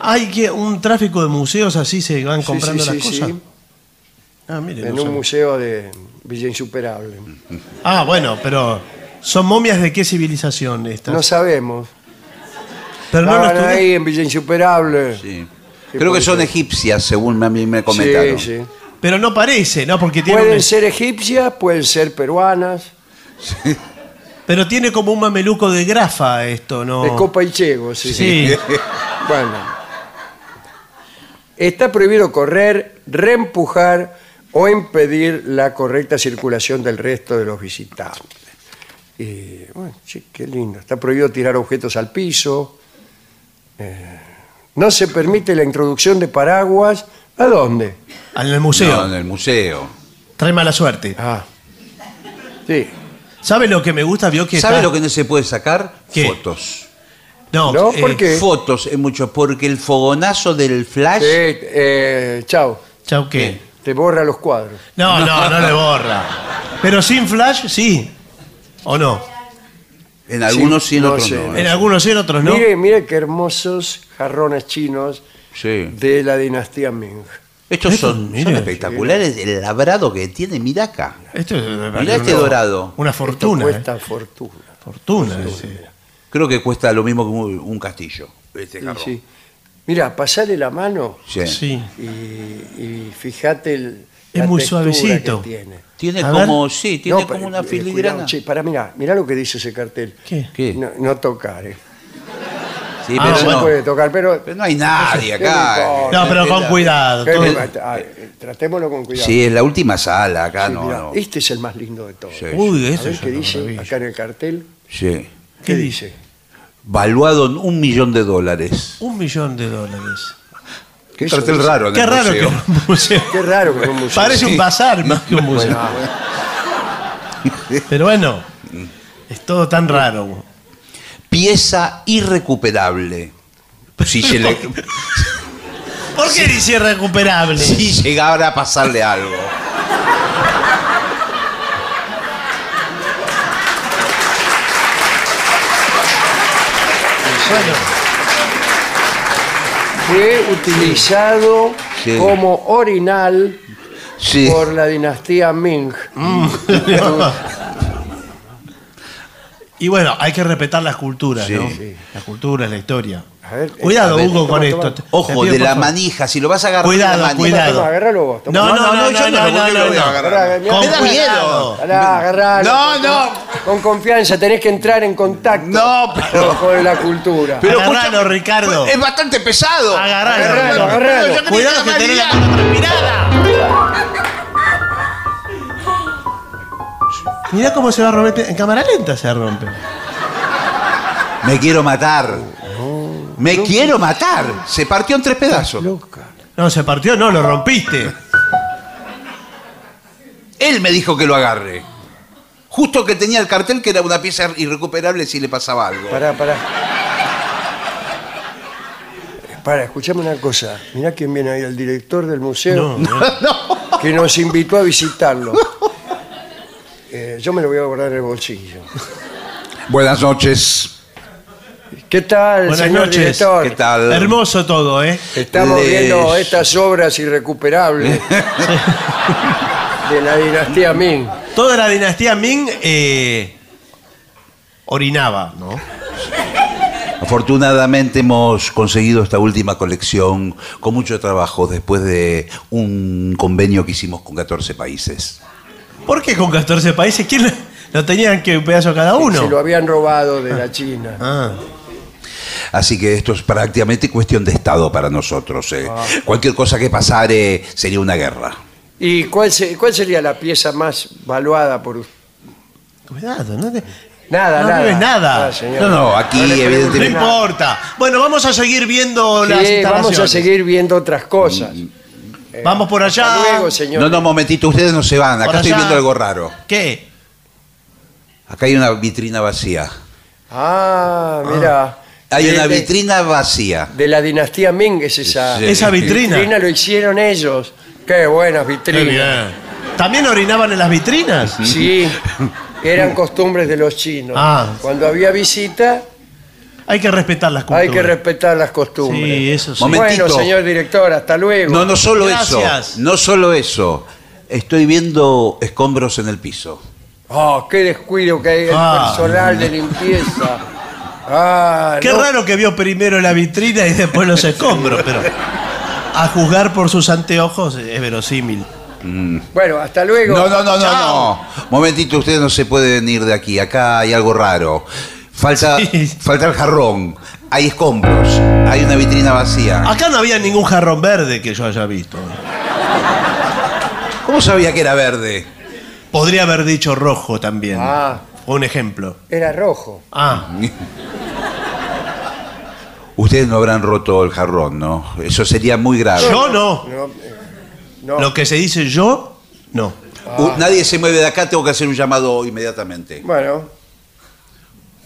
Hay que un tráfico de museos así se van Sí, comprando sí, las sí, cosas. sí. Ah, mire, En no un sabía. museo de Villa Insuperable. Ah, bueno, pero ¿son momias de qué civilización estas? No sabemos. pero no lo Estaban estudié. ahí en Villa Insuperable. Sí. Sí, Creo que puede son ser. egipcias, según a mí me comentaron. Sí, sí. Pero no parece, ¿no? Porque tiene Pueden un- ser egipcias, pueden ser peruanas, pero tiene como un mameluco de grafa esto, ¿no? de copa y chego. Sí. Sí. Bueno. Está prohibido correr, reempujar o impedir la correcta circulación del resto de los visitantes. Y, bueno, sí, qué lindo. Está prohibido tirar objetos al piso. Eh, no se permite la introducción de paraguas. ¿A dónde? En el museo. No, en el museo. Trae mala suerte. Ah. Sí. ¿Sabe lo que me gusta? Vio que ¿Sabe está- lo que no se puede sacar? ¿Qué? Fotos. No, ¿No? eh, ¿Por qué? Fotos es mucho, porque el fogonazo del flash. Sí, eh, chao. Chau, ¿qué? Te borra los cuadros. No, no, no le borra. Pero sin flash, sí. ¿O no? En algunos sí, en no otros sé. no. En algunos sí, en otros no. Mire, mire qué hermosos jarrones chinos Sí. de la dinastía Ming. Estos Estos, son, mire. son espectaculares. El labrado que tiene, mira acá. Esto es Mirá este una- dorado. Una Esto fortuna. cuesta eh. fortuna. Fortuna. sí. Creo que cuesta lo mismo que un, un castillo. Este sí. Mira, pasale la mano Sí. Sí. y, y fíjate el, Es la muy textura suavecito. que tiene. Tiene A como, sí, tiene No, como una eh, filigrana. cuidado, che, para, mira, mira lo que dice ese cartel. ¿Qué? ¿Qué? No, no tocar, eh. Sí, Ah, se puede tocar, pero... pero no hay nadie ¿Qué me acá. No, pero con cuidado. ¿Qué todo- me- ah, eh, tratémoslo con cuidado. Sí, es la última sala acá, Sí, no, mirá, no. Este es el más lindo de todos. Sí, Uy, A eso ver es qué una dice maravilla. acá en el cartel. sí. ¿Qué dice? Valuado en un millón de dólares. Un millón de dólares. Qué Eso cartel raro en Qué el raro que museo. un museo. Qué raro que en un museo. Parece un bazar más que un museo. Bueno, Pero bueno, es todo tan raro. Pieza irrecuperable. Si, se le- ¿Por qué dice irrecuperable? si llegara a pasarle algo. Bueno, fue utilizado Sí. como orinal Sí. por la dinastía Ming. y bueno, hay que respetar las culturas, Sí. ¿no? Sí. Las culturas, la historia. A ver, Cuidado, a ver, Hugo, con toma, esto. toma. Te- Ojo, pido, de por la favor. manija. Si lo vas a agarrar Cuidado, de la manija. cuidado. Toma, agárralo vos. toma. No, no, no, no, yo no, no, no, ¿por qué no, mirá, Con mirá, cuidado. Pará, agarralo. No, no. Con confianza, tenés que entrar en contacto No, pero- con, con la cultura. Pero Agarralo, Ricardo. Es bastante pesado. Agarralo. Agarralo, agarralo. Yo creí Cuidado que tenés la mano transpirada. Mirá cómo se va a romper. En cámara lenta se rompe. Me quiero matar. Me quiero matar. Se partió en tres pedazos. Loca. No, se partió, no, lo rompiste. Él me dijo que lo agarre. Justo que tenía el cartel que era una pieza irrecuperable si le pasaba algo. Pará, pará. Pará, escuchame una cosa. Mirá quién viene ahí, el director del museo, No, no. que nos invitó a visitarlo. Eh, yo me lo voy a guardar en el bolsillo. Buenas noches. ¿Qué tal, Buenas señor noches. director? ¿Qué tal? Hermoso todo, ¿eh? Estamos Les- viendo estas obras irrecuperables de la dinastía Ming. Toda la dinastía Ming eh, orinaba, ¿no? Afortunadamente hemos conseguido esta última colección con mucho trabajo después de un convenio que hicimos con 14 países. ¿Por qué con 14 países? ¿Quién lo- lo tenían que un pedazo cada uno? Se lo habían robado de la China. Ah, Así que esto es prácticamente cuestión de Estado para nosotros. eh. Cualquier cosa que pasare sería una guerra. ¿Y cuál, se- cuál sería la pieza más valuada por usted? cuidado, no, te- Nada, No nada. debes nada. Ah, señor. No, no, aquí le pregunte no evidentemente- nada. importa. Bueno, vamos a seguir viendo las Sí, instalaciones. vamos a seguir viendo otras cosas. Vamos por allá. Hasta luego, señor. No, no, momentito, ustedes no se van. Por Acá estoy allá. viendo algo raro. ¿Qué? Acá hay una vitrina vacía. Ah, mira. Hay De- una de- vitrina vacía. De la dinastía Ming es esa. Sí. Esa vitrina. vitrina lo hicieron ellos. Qué buenas Qué vitrinas. bien. ¿También orinaban en las vitrinas? Sí, eran costumbres de los chinos. Ah. Cuando había visita, Hay que respetar las culturas. hay que respetar las costumbres. Sí, eso sí. Bueno, señor director, hasta luego. No, no solo Gracias. eso. No solo eso. Estoy viendo escombros en el piso. Oh, qué descuido que hay el Ah. personal de limpieza. Ah, Qué no. raro que vio primero la vitrina y después los escombros, pero a juzgar por sus anteojos es verosímil. Bueno, hasta luego. No, no, no, no, Chao. no. Momentito, ustedes no se pueden ir de aquí. Acá hay algo raro. Falta, Sí. falta el jarrón. Hay escombros. Hay una vitrina vacía. Acá no había ningún jarrón verde que yo haya visto. ¿Cómo sabía que era verde? Podría haber dicho rojo también. Ah. Un ejemplo. Era rojo. Ah, Ustedes no habrán roto el jarrón, ¿no? Eso sería muy grave. yo no. No, no. Lo que se dice yo, no. Nadie se mueve de acá, tengo que hacer un llamado inmediatamente. Bueno,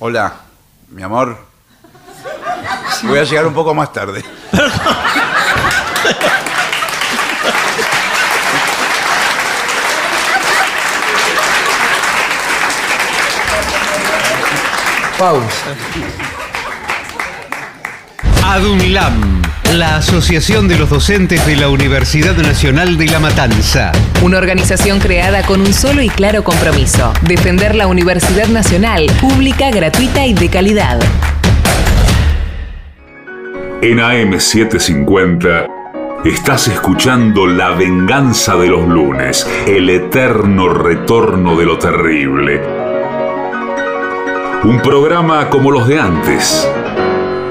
Hola, mi amor. Voy a llegar un poco más tarde. pausa. ADUNLAM, la Asociación de los Docentes de la Universidad Nacional de La Matanza. Una organización creada con un solo y claro compromiso, defender la Universidad Nacional, pública, gratuita y de calidad. En AM750 estás escuchando La venganza de los lunes, el eterno retorno de lo terrible. Un programa como los de antes,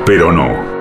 pero no.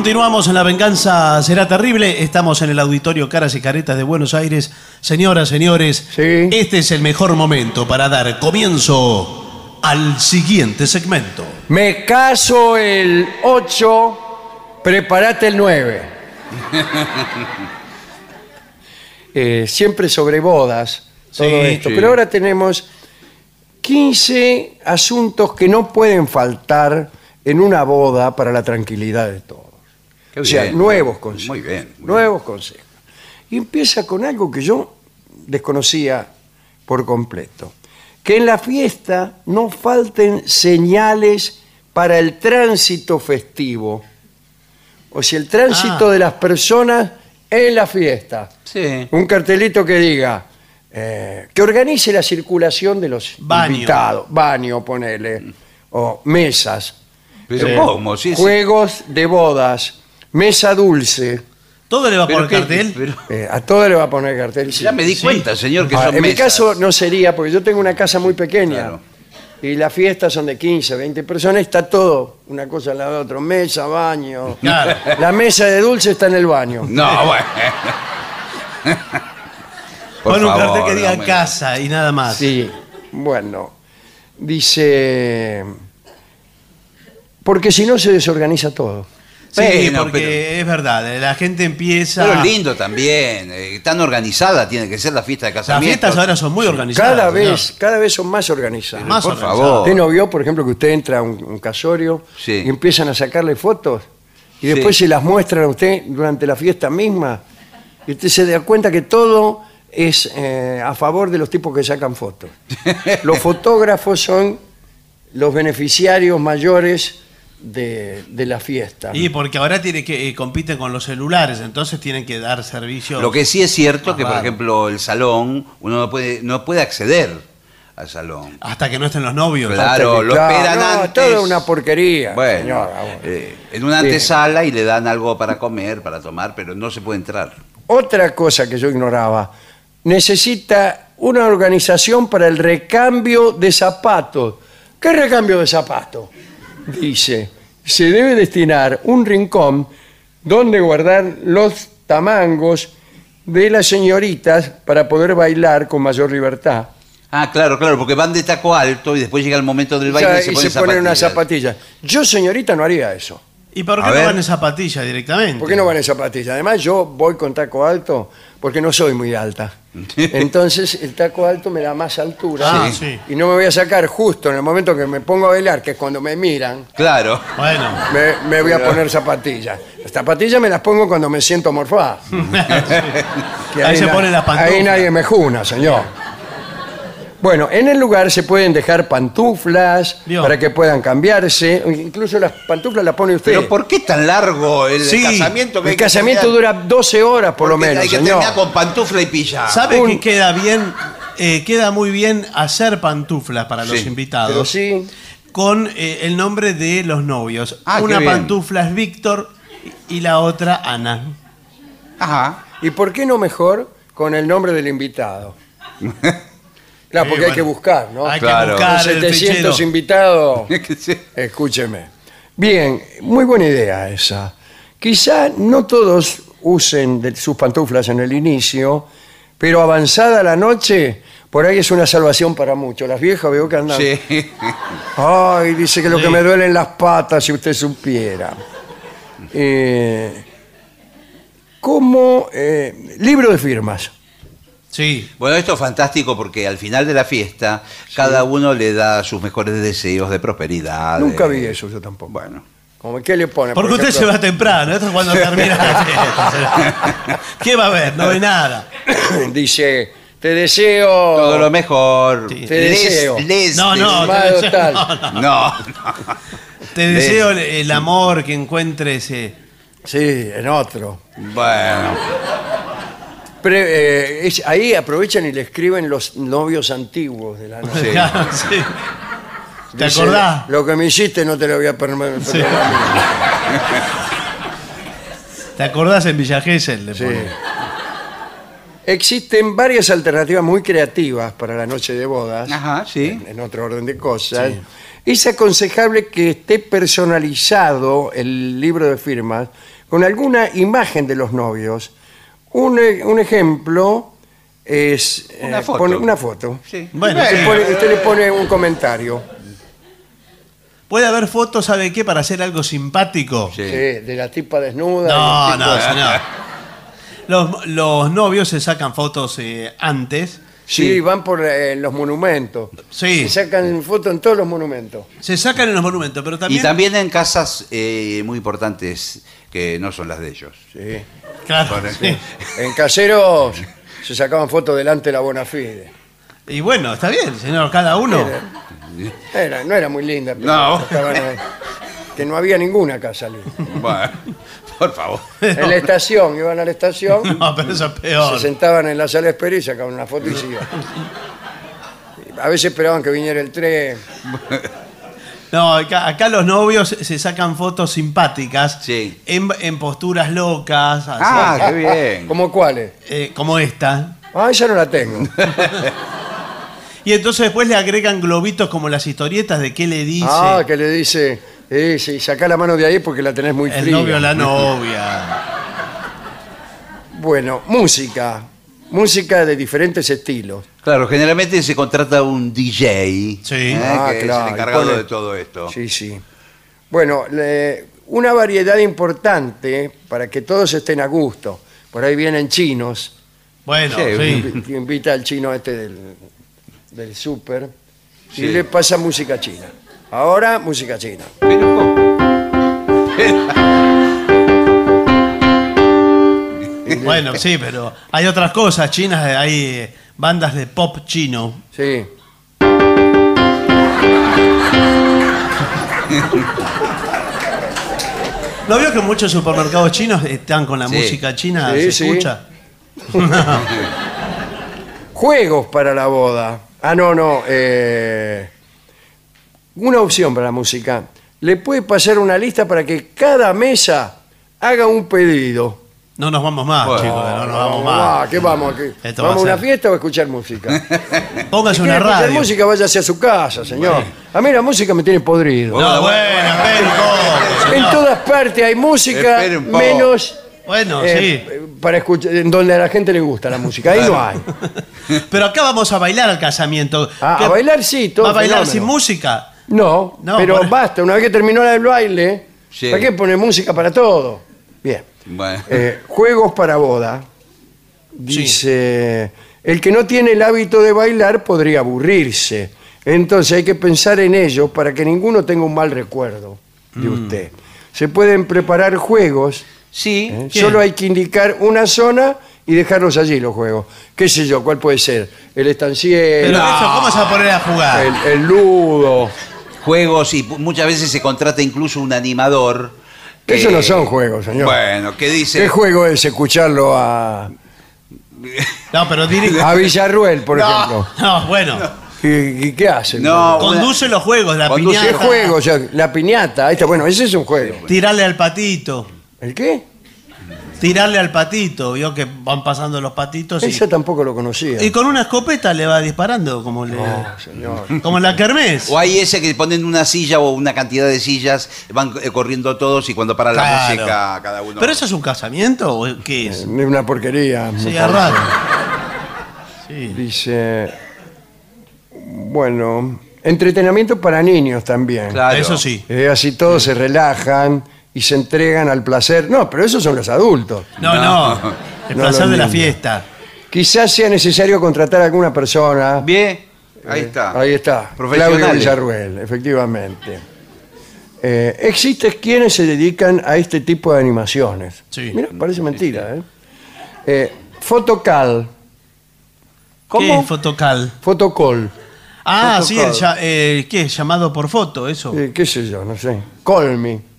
Continuamos en La Venganza Será Terrible. Estamos en el auditorio Caras y Caretas de Buenos Aires. Señoras, señores, Sí. este es el mejor momento para dar comienzo al siguiente segmento. Me caso el 8, prepárate el 9. Eh, siempre sobre bodas, todo Sí, esto. sí. Pero ahora tenemos 15 asuntos que no pueden faltar en una boda para la tranquilidad de todos. Qué o sea, bien. nuevos consejos. Muy bien, muy nuevos consejos. Y empieza con algo que yo desconocía por completo. Que en la fiesta no falten señales para el tránsito festivo. O sea, el tránsito Ah. de las personas en la fiesta. Sí. Un cartelito que diga eh, que organice la circulación de los Baño. invitados. Baño, ponele. O mesas. Pero Eh, ¿cómo? Sí, sí. Juegos de bodas. Mesa dulce. ¿Todo le va Pero qué- cartel? pero- Eh, a todo le va a poner cartel. sí. ya me di Sí. cuenta, señor, que Ah, son en mi mesas. caso no sería, porque yo tengo una casa muy pequeña. Claro. Y las fiestas son de 15, 20 personas, está todo, una cosa al lado de otra. Mesa, baño. Claro. La mesa de dulce está en el baño. No, bueno. Por Pon un favor, cartel que diga no me- casa y nada más. Sí, bueno. Dice. Porque si no se desorganiza todo. Sí, porque pero- es verdad, la gente empieza... Pero lindo también. eh, tan organizada tiene que ser la fiesta de Las casamiento. fiestas ahora son muy organizadas. Cada señor. vez, cada vez son más organizadas. Más por organizadas. favor. ¿Usted no vio, por ejemplo, que usted entra a un, un casorio Sí. y empiezan a sacarle fotos y Sí. después se las muestran a usted durante la fiesta misma y usted se da cuenta que todo es eh, a favor de los tipos que sacan fotos. los fotógrafos son los beneficiarios mayores de, de la fiesta. Y porque ahora tiene que eh, compiten con los celulares, entonces tienen que dar servicio. Lo que sí es cierto que, por ejemplo, el salón, uno no puede, no puede acceder al salón. Hasta que no estén los novios. Claro, lo Claro, esperan no, antes. todo una porquería, Bueno, señora, bueno. eh, en una Sí. antesala y le dan algo para comer, para tomar, pero no se puede entrar. Otra cosa que yo ignoraba, necesita una organización para el recambio de zapatos. ¿Qué recambio de zapatos? Dice, se debe destinar un rincón donde guardar los tamangos de las señoritas para poder bailar con mayor libertad. Ah, claro, claro, porque van de taco alto y después llega el momento del O sea, baile y y se se ponen unas zapatillas. Yo, señorita, no haría eso. ¿Y por A qué no ver. van en zapatilla directamente? ¿Por qué no van en zapatillas? Además, yo voy con taco alto porque no soy muy alta. Entonces, el taco alto me da más altura. Ah, sí. Y no me voy a sacar justo en el momento que me pongo a bailar, que es cuando me miran, Claro. Bueno, me, me voy a poner zapatillas. Las zapatillas me las pongo cuando me siento morfada. Que ahí se na- las pantuflas. Ahí nadie me juna, señor. Bueno, en el lugar se pueden dejar pantuflas Dios. para que puedan cambiarse. Incluso las pantuflas las pone usted. Pero ¿por qué tan largo el Sí, casamiento? que hay el que casamiento terminar? dura 12 horas por lo menos, Hay que señor. terminar con pantufla y pijama. ¿sabe Un- que queda bien? Eh, queda muy bien hacer pantuflas para los Sí, invitados. Pero sí, Con eh, el nombre de los novios. Ah, Una bien. pantufla es Víctor y la otra Ana. Ajá. ¿Y por qué no mejor con el nombre del invitado? Claro, Eh, porque hay que buscar, ¿no? Hay Claro. que buscar Con el 700 fichero. invitados. Escúcheme. Bien, muy buena idea esa. Quizá no todos usen de sus pantuflas en el inicio, pero avanzada la noche, por ahí es una salvación para muchos. Las viejas veo que andan. Sí. Ay, dice que lo que me duelen las patas, si usted supiera. Eh, como eh, libro de firmas. Sí. Bueno, esto es fantástico porque al final de la fiesta cada uno le da sus mejores deseos de prosperidad. Nunca de- vi eso yo tampoco. Bueno. Como, ¿Qué le pone? Porque Por usted se va temprano, esto es cuando termina la fiesta. ¿Qué va a ver? No ve nada. Dice, te deseo... Todo lo mejor. Sí. Te deseo. les No, no, Estimado te deseo- tal. no, no. Te deseo el, el amor que encuentres. eh. Sí, en otro. Bueno. Pre- eh, es- ahí aprovechan y le escriben los novios antiguos de la noche. Sí. Claro, sí. ¿Te Dice, acordás? Lo que me hiciste no te lo voy a permitir. Sí. ¿Te acordás en Villa Gesell? Le Sí. pone. Existen varias alternativas muy creativas para la noche de bodas. Ajá, sí. En, en otro orden de cosas. Es aconsejable que esté personalizado el libro de firmas con alguna imagen de los novios. Un, e- un ejemplo es Una eh, foto. pone- una foto. Sí. Bueno, Usted, sí. pone- usted le pone un comentario Puede haber fotos, ¿sabe qué? Para hacer algo simpático. sí, Sí. de la tipa desnuda. No, y el tipo- no, señor. Los, los novios se sacan fotos eh, antes. Sí, van por eh, los monumentos. Sí. Se sacan fotos en todos los monumentos. Se sacan en los monumentos, pero también. Y también en casas eh, muy importantes que no son las de ellos. Sí. Claro, sí. En caseros se sacaban fotos delante de la Bonafide. Y bueno, está bien, señor, cada uno. Era, no era muy linda, pero No. ahí. que no había ninguna casa linda. Bueno, por favor. En la estación, iban a la estación, No, pero eso es se peor. sentaban en la sala de espera y sacaban una foto y se iban. A veces esperaban que viniera el tren. No, acá, acá los novios se sacan fotos simpáticas Sí. en, en posturas locas, así, Ah, qué bien. ¿Cómo cuáles? eh, como esta. Ah, esa no la tengo. Y entonces después le agregan globitos como las historietas de qué le dice Ah, que le dice, eh, sí, sacá la mano de ahí porque la tenés muy el fría. novio o la novia. Bueno, música. Música de diferentes estilos. Claro, generalmente se contrata un DJ. Sí. ¿eh? Ah, que claro, es el encargado y pone- de todo esto. Sí, sí. Bueno, le- una variedad importante para que todos estén a gusto. Por ahí vienen chinos. Bueno, Sí, sí. que invita al chino este del, del súper y Sí. le pasa música china. Ahora, música china. Pero, Bueno, sí, pero hay otras cosas chinas, hay eh, bandas de pop chino. Sí. ¿No vio que muchos supermercados chinos están con la Sí. música china? Sí, ¿Se sí. escucha? Juegos para la boda. Ah, no, no. eh, una opción para la música. Le puede pasar una lista para que cada mesa haga un pedido. No nos vamos más, Bueno, chicos, no nos vamos Ah, más. ¿qué vamos aquí? Esto ¿Vamos a a una ser- fiesta o a escuchar música? Póngase Si una quiere escuchar radio. música, váyase a su casa, señor. A mí la música me tiene podrido. No, bueno, espere un poco, En todas partes hay música, menos Bueno, eh, para escuchar, en donde a la gente le gusta la música. Ahí no hay. sí. Pero acá vamos a bailar al casamiento. Ah, ¿Qué- a bailar sí, todo ¿Va a bailar fenómeno. sin música? No, No, pero por- basta. Una vez que terminó el baile, Sí. ¿para qué poner música para todo? Bien. bueno. Eh, juegos para boda. Dice, el que no tiene el hábito de bailar podría aburrirse. Entonces hay que pensar en ello para que ninguno tenga un mal recuerdo de usted. Se pueden preparar juegos, sí, ¿eh? Solo hay que indicar una zona y dejarlos allí los juegos. ¿Qué sé yo? ¿Cuál puede ser? El estanciero, Pero eso, ¿cómo se va a poner a jugar? el, el ludo. juegos y muchas veces se contrata incluso un animador. Que- Eso no son juegos, señor. Bueno, que dice. ¿Qué juego es escucharlo a, No, pero dirige. a Villarruel, por No. ejemplo? No, bueno. ¿Y, y qué hace? No, Conduce los juegos, la Conduce- ¿Qué piñata. juego? O sea, la piñata. Ahí está. Bueno, ese es un juego. Tirarle al patito. ¿El qué? Tirarle al patito, vio que van pasando los patitos y, Eso tampoco lo conocía. y con una escopeta le va disparando como le, No, señor. como en la kermés. O hay ese que ponen una silla o una cantidad de sillas, van eh, corriendo todos y cuando para la Claro. música cada uno. Eh, ¿Pero eso es un casamiento o qué es? Es una porquería. me Sí, es raro. Sí. Dice, bueno, entretenimiento para niños también. Claro. Eso sí. Eh, así todos se relajan y se entregan al placer. No, pero esos son los adultos. No, no. El No, placer de la fiesta. Quizás sea necesario contratar a alguna persona. Bien, ahí Eh, está. Ahí está. Profesionales. Claudio Villarruel, efectivamente. Eh, existen quienes se dedican a este tipo de animaciones. Sí. Mira, parece mentira, ¿eh? Eh, Fotocal. ¿Qué es fotocal? Fotocall. Ah, Fotocall. sí, el, ya- eh, ¿qué? Llamado por foto, eso. Eh, ¿Qué sé yo? No sé. Call me.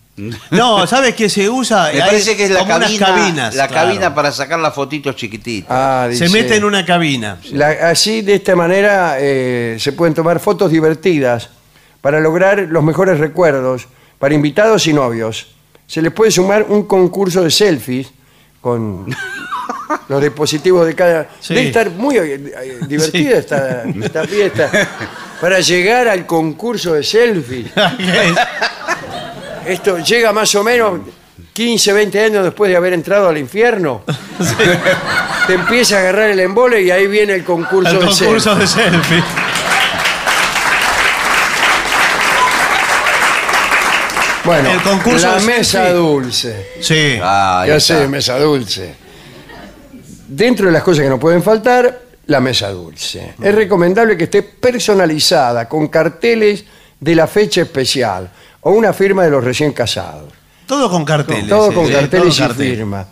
No, ¿sabes qué se usa? Me parece que es la como unas cabina, cabinas, la claro. cabina para sacar las fotitos chiquititas. Ah, Se mete en una cabina. La- así, de esta manera, eh, se pueden tomar fotos divertidas para lograr los mejores recuerdos para invitados y novios. Se les puede sumar un concurso de selfies con los dispositivos de cada... Sí. Debe estar muy eh, eh, divertida Sí. esta, esta fiesta. Para llegar al concurso de selfies. Esto llega más o menos 15, 20 años después de haber entrado al infierno. Te empieza a agarrar el embole y ahí viene el concurso el de concurso de selfie. Bueno, el concurso la mesa selfie. dulce. Sí. Ah, ya está. sé, mesa dulce. Dentro de las cosas que no pueden faltar, la mesa dulce. Es recomendable que esté personalizada con carteles de la fecha especial o una firma de los recién casados. Todo con carteles. Todo sí, con sí, carteles todo y cartel. firma.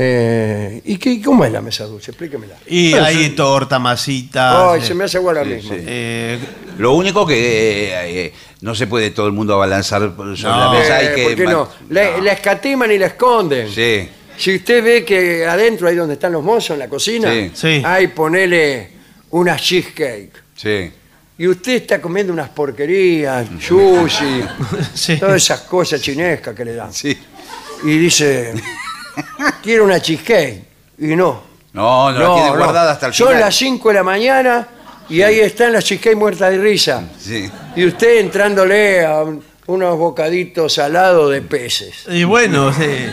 Eh, ¿Y qué, cómo es la mesa dulce? Explíquemela. Y Bueno, hay sí. torta, masita. Ay, se me hace igual la misma. eh, Lo único que eh, eh, no se puede todo el mundo abalanzar sobre No. la mesa. Hay Eh, que ¿Por qué no? La, la escatiman y la esconden. Sí. Si usted ve que adentro, ahí donde están los mozos en la cocina, Sí. Sí. ahí ponele una cheesecake. Sí. Y usted está comiendo unas porquerías, sushi, sí. todas esas cosas chinescas que le dan. Sí. Y dice, quiero una cheesecake. Y no. No, no, la tiene guardada hasta el Son final. las 5 de la mañana y ahí están las cheesecake muertas de risa. Sí. Y usted entrándole a un- unos bocaditos salados de peces. Y bueno, sí.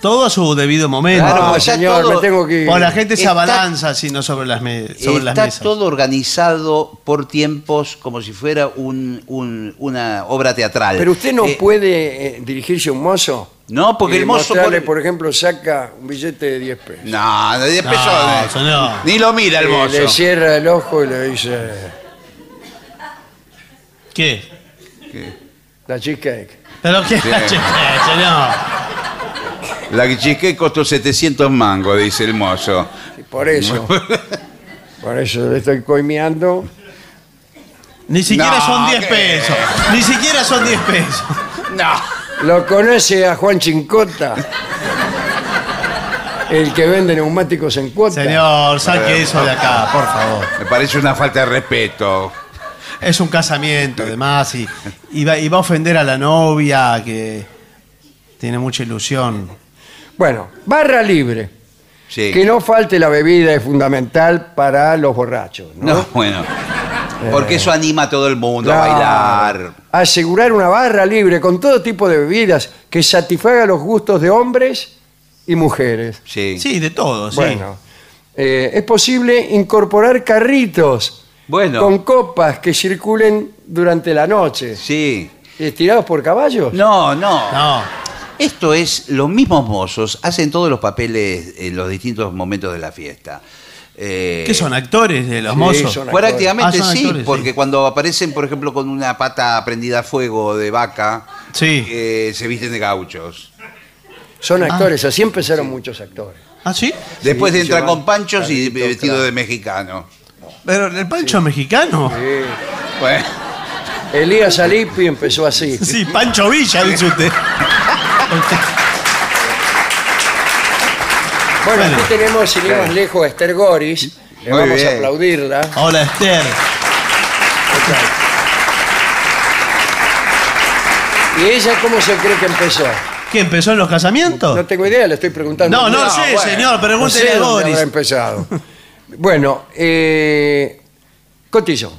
Todo a su debido momento. Claro, no, pues ya señor, todo- me tengo que ir. O la gente se Está- abalanza sino sobre las, me- sobre las Está mesas. todo organizado por tiempos como si fuera un- un- una obra teatral. Pero usted no Eh, puede eh, dirigirse a un mozo. No, porque y el mozo pone- por ejemplo, saca un billete de 10 pesos. No, de 10 No, pesos. eh. señor. Ni lo mira el Eh, mozo. le cierra el ojo y le dice, ¿Qué? la cheesecake. ¿Pero qué? Sí. señor. La cheesecake costó 700 mangos, dice el mozo. Y por eso, por eso le estoy coimeando. Ni siquiera No, son 10 ¿qué? pesos. Ni siquiera son 10 pesos. No. ¿Lo conoce a Juan Chincota? El que vende neumáticos en cuota. Señor, saque eso de acá, por favor. Me parece una falta de respeto. Es un casamiento, además, y, y va, y va a ofender a la novia que tiene mucha ilusión. Bueno, barra libre. Sí. Que no falte la bebida es fundamental para los borrachos. ¿no? No, bueno. Porque eso anima a todo el mundo a bailar. Asegurar una barra libre con todo tipo de bebidas que satisfaga los gustos de hombres y mujeres. Sí. Sí, de todo, sí. Bueno, eh, es posible incorporar carritos Bueno. con copas que circulen durante la noche. Sí. Eh, ¿Tirados por caballos? No, no, No, Esto es, los mismos mozos hacen todos los papeles en los distintos momentos de la fiesta. Eh, ¿qué son actores de los Sí, mozos? son Prácticamente Ah, sí, actores, porque sí. cuando aparecen, por ejemplo, con una pata prendida a fuego de vaca, Sí. eh, se visten de gauchos. Son actores, así empezaron muchos actores. ¿Ah, sí? Después Sí, entran con panchos y vestido claro. de mexicano. Pero el pancho mexicano. Sí. Bueno, Elías Alipi empezó así. Sí, Pancho Villa, dice usted. Bueno, aquí tenemos, sin ir más lejos, a Esther Goris. Le Muy vamos a aplaudirla. Hola, Esther. ¿Y ella cómo se cree que empezó? ¿Qué empezó en los casamientos? No tengo idea, le estoy preguntando. No, no, No, sé, bueno, señor, no pregúntele sé a dónde habrá empezado. bueno, eh, Cotillo,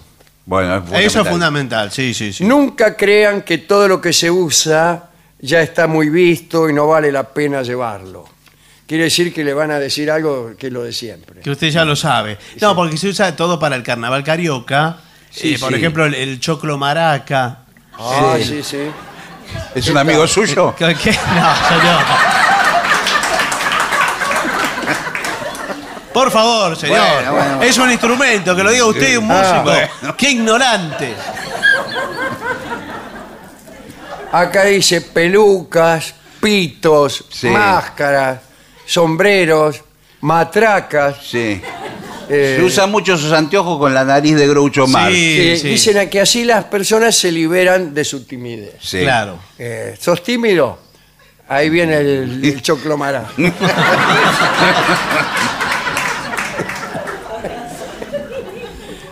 Bueno, es Eso es fundamental. fundamental, sí, sí, sí. nunca crean que todo lo que se usa ya está muy visto y no vale la pena llevarlo. Quiere decir que le van a decir algo que es lo de siempre. Que usted ya lo sabe. No, porque se usa todo para el carnaval carioca. Sí, Eh, por sí. ejemplo, el, el choclo maraca. Ah, sí, sí. ¿Es un amigo suyo? ¿Qué? qué? No, señor. Por favor, señor. Bueno, bueno. Es un instrumento, que lo diga usted, un músico. Ah, bueno. ¡Qué ignorante! Acá dice pelucas, pitos, Sí. máscaras, sombreros, matracas. Sí. eh, Se usan mucho esos anteojos con la nariz de Groucho Marx. Sí, que sí. Dicen que así las personas se liberan de su timidez. Sí. Claro. Eh, ¿Sos tímido? Ahí viene el, el choclo mará.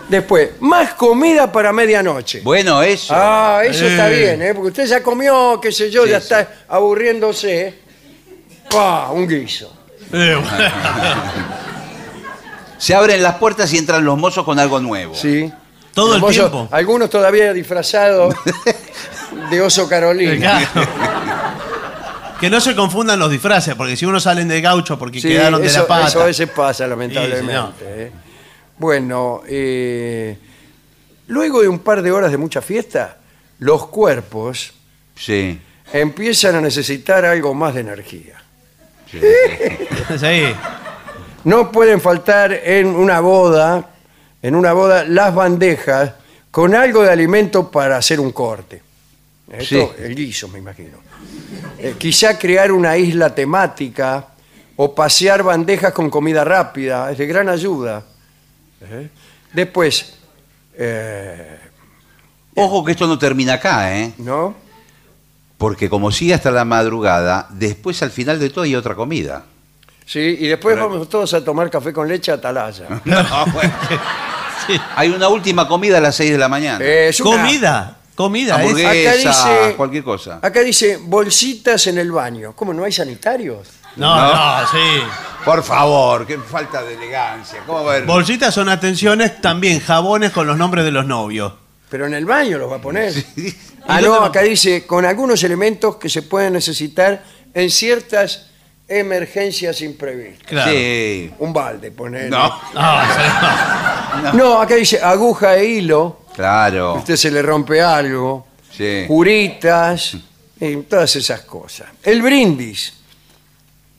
Después, más comida para medianoche. Bueno, eso. Ah, eso está Eh. bien, ¿eh? Porque usted ya comió, qué sé yo, Sí, ya sí. está aburriéndose. ¡Pah! Un guiso. Eh. Se abren las puertas y entran los mozos con algo nuevo. Sí. Todo el Hermoso. tiempo. Algunos todavía disfrazados de oso Carolina. Claro. Que no se confundan los disfraces, porque si uno salen de gaucho porque Sí, quedaron de eso, la pata. eso a veces pasa, Sí, lamentablemente. ¿eh? Bueno, eh, luego de un par de horas de mucha fiesta, los cuerpos Sí. empiezan a necesitar algo más de energía. Sí. No pueden faltar en una boda, en una boda, las bandejas con algo de alimento para hacer un corte. Esto, Sí. el guiso, me imagino. Eh, quizá crear una isla temática o pasear bandejas con comida rápida, es de gran ayuda. ¿Eh? Después, eh, Ojo que esto no termina acá, ¿eh? ¿no? Porque como sigue hasta la madrugada, después al final de todo hay otra comida. Sí, y después vamos todos a tomar café con leche a Atalaya. No, bueno. Hay una última comida a las 6 de la mañana. Eh, es una- Comida, comida. es- Hamburguesa, acá dice- cualquier cosa. Acá dice bolsitas en el baño. ¿Cómo no hay sanitarios? No, No. no, sí. Por favor, qué falta de elegancia. ¿Cómo va a haber? Bolsitas son atenciones, también jabones con los nombres de los novios. Pero en el baño los va a poner. Ah, ¿Y no, acá dice, con algunos elementos que se pueden necesitar en ciertas emergencias imprevistas. Claro. Sí. Un balde, poner. No, No, No, acá dice aguja e hilo. claro. A usted se le rompe algo. Sí. Curitas. y todas esas cosas. El brindis.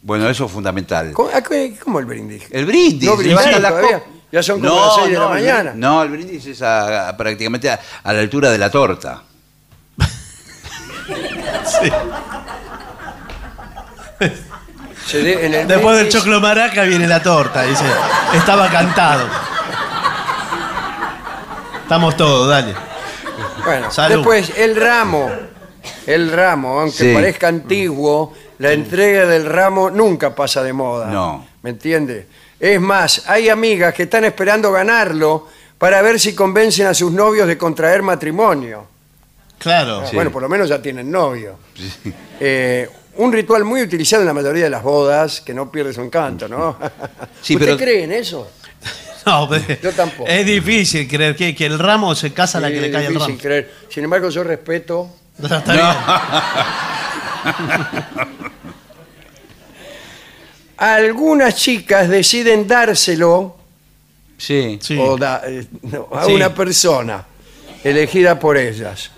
Bueno, eso es fundamental. ¿Cómo, a qué- cómo el brindis? El brindis. No brindis levanta la todavía. copa. Ya son como las seis de la el mañana. No, el brindis es a- a- prácticamente a, a la altura de la torta. Se de- en el Después del brindis- choclo maraca viene la torta, dice. Estaba cantado. Estamos todos, dale. Bueno, Salud. después el ramo. El ramo, aunque Sí. parezca antiguo, la entrega del ramo nunca pasa de moda. No. ¿Me entiende? Es más, hay amigas que están esperando ganarlo para ver si convencen a sus novios de contraer matrimonio. Claro. Ah, Bueno, por lo menos ya tienen novio. Eh, un ritual muy utilizado en la mayoría de las bodas, que no pierde su encanto, ¿no? Sí, ¿Usted pero- cree en eso? No, pero Yo tampoco. Es difícil creer que, que el ramo se casa a la que le cae el difícil ramo. creer. Sin embargo, yo respeto Está bien. Algunas chicas deciden dárselo Sí. Sí. o da- eh, no, a Sí. una persona elegida por ellas.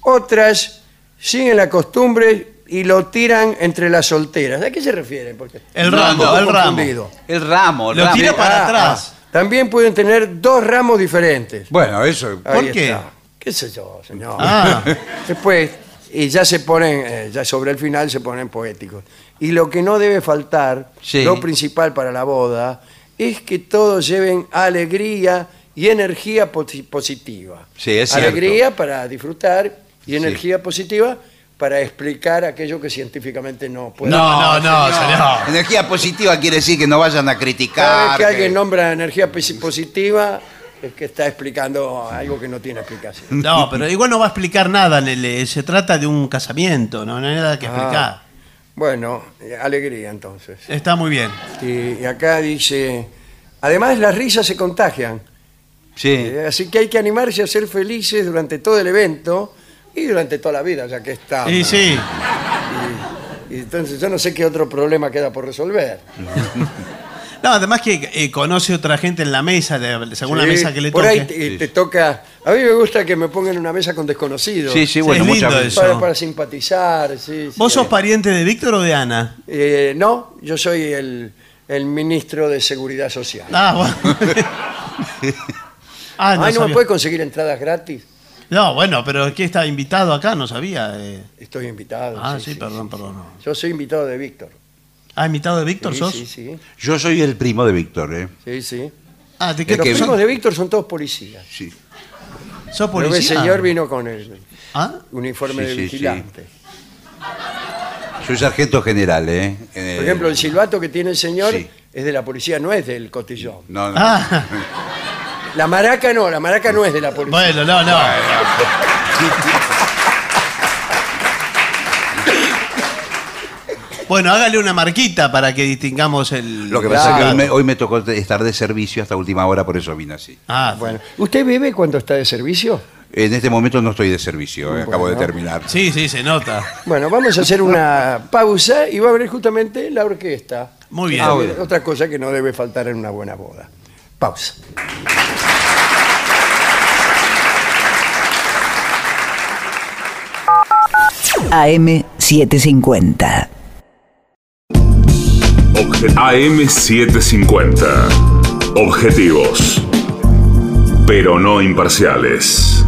Otras siguen la costumbre y lo tiran entre las solteras. ¿A qué se refieren? Porque El No, ramo, no, el ramo. confundido. El ramo. el Lo ramo. tira para Ah, atrás. ah. También pueden tener dos ramos diferentes. Bueno, eso. Ahí ¿Por qué? está. ¿Qué sé yo, señor? Ah. Después, y ya se ponen, eh, ya sobre el final se ponen poéticos. Y lo que no debe faltar, Sí. lo principal para la boda, es que todos lleven alegría y energía posi- positiva. Sí, es cierto. Alegría para disfrutar y energía positiva para explicar aquello que científicamente no puede. No, no, no, señor. Energía positiva quiere decir que no vayan a Cada criticar. vez que alguien nombra energía posi- positiva, es que está explicando algo que no tiene explicación. No, pero igual no va a explicar nada, Lele. Se trata de un casamiento, no, no hay nada que explicar. Bueno, eh, alegría entonces. Está muy bien. Y, y acá dice, además las risas se contagian, Sí. eh, así que hay que animarse a ser felices durante todo el evento y durante toda la vida, ya que está. Y sí. Y entonces yo no sé qué otro problema queda por resolver. No, además que eh, conoce otra gente en la mesa, de- según la Sí, mesa que le Por toque. ahí te, te toca. A mí me gusta que me pongan en una mesa con desconocidos. Sí, sí, bueno, es lindo muchas eso. Para, para simpatizar, sí. ¿Vos sí. sos pariente de Víctor o de Ana? Eh, no, yo soy el, el ministro de Seguridad Social. Ah, bueno. ah, no, Ay, ¿no me sabía. puede conseguir entradas gratis? No, bueno, pero es que está invitado acá, no sabía. eh. Estoy invitado. Ah, sí, perdón, perdón. Yo soy invitado de Víctor. Ah, invitado de Víctor, Sí, sos. sí, sí. Yo soy el primo de Víctor, ¿eh? Sí, sí. Ah, ¿te qué Los que- primos de Víctor son todos policías. Sí. ¿Sos Pero el policía? señor vino con el ¿Ah? uniforme Sí, de sí, vigilante. Soy sargento general, ¿eh? En Por ejemplo, el silbato que tiene el señor Sí. es de la policía, no es del cotillón. No, no. Ah, La maraca no, la maraca no es de la policía. bueno, no, no. Bueno, hágale una marquita para que distingamos el. Lo que pasa es que hoy me, hoy me tocó estar de servicio hasta última hora, por eso vine así. Ah, Bueno, ¿usted bebe cuando está de servicio? En este momento no estoy de servicio, eh, acabo de terminar. Sí, sí, se nota. Bueno, vamos a hacer una pausa y va a venir justamente la orquesta. Muy bien. Ah, bueno, Otra cosa que no debe faltar en una buena boda. Pausa. AM750. AM750. Objetivos. Pero no imparciales.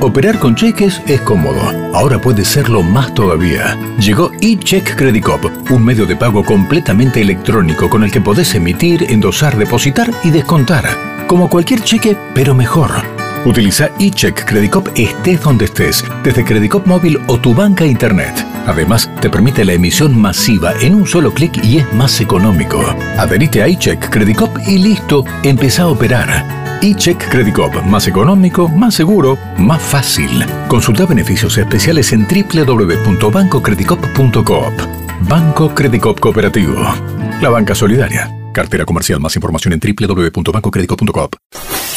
Operar con cheques es cómodo. Ahora puede serlo más todavía. Llegó eCheck Credit Cop, un medio de pago completamente electrónico con el que podés emitir, endosar, depositar y descontar. Como cualquier cheque, pero mejor. Utiliza eCheck Credit Cop estés donde estés, desde Credit Cop móvil o tu banca internet. Además, te permite la emisión masiva en un solo clic y es más económico. Adherite a eCheck Credit Cop y listo, empezá a operar. eCheck Credit Cop, más económico, más seguro, más fácil. Consulta beneficios especiales en www.bancocreditcop.coop. Banco Credit Cop Cooperativo. La banca solidaria. Cartera comercial. Más información en www.bancocreditcop.coop.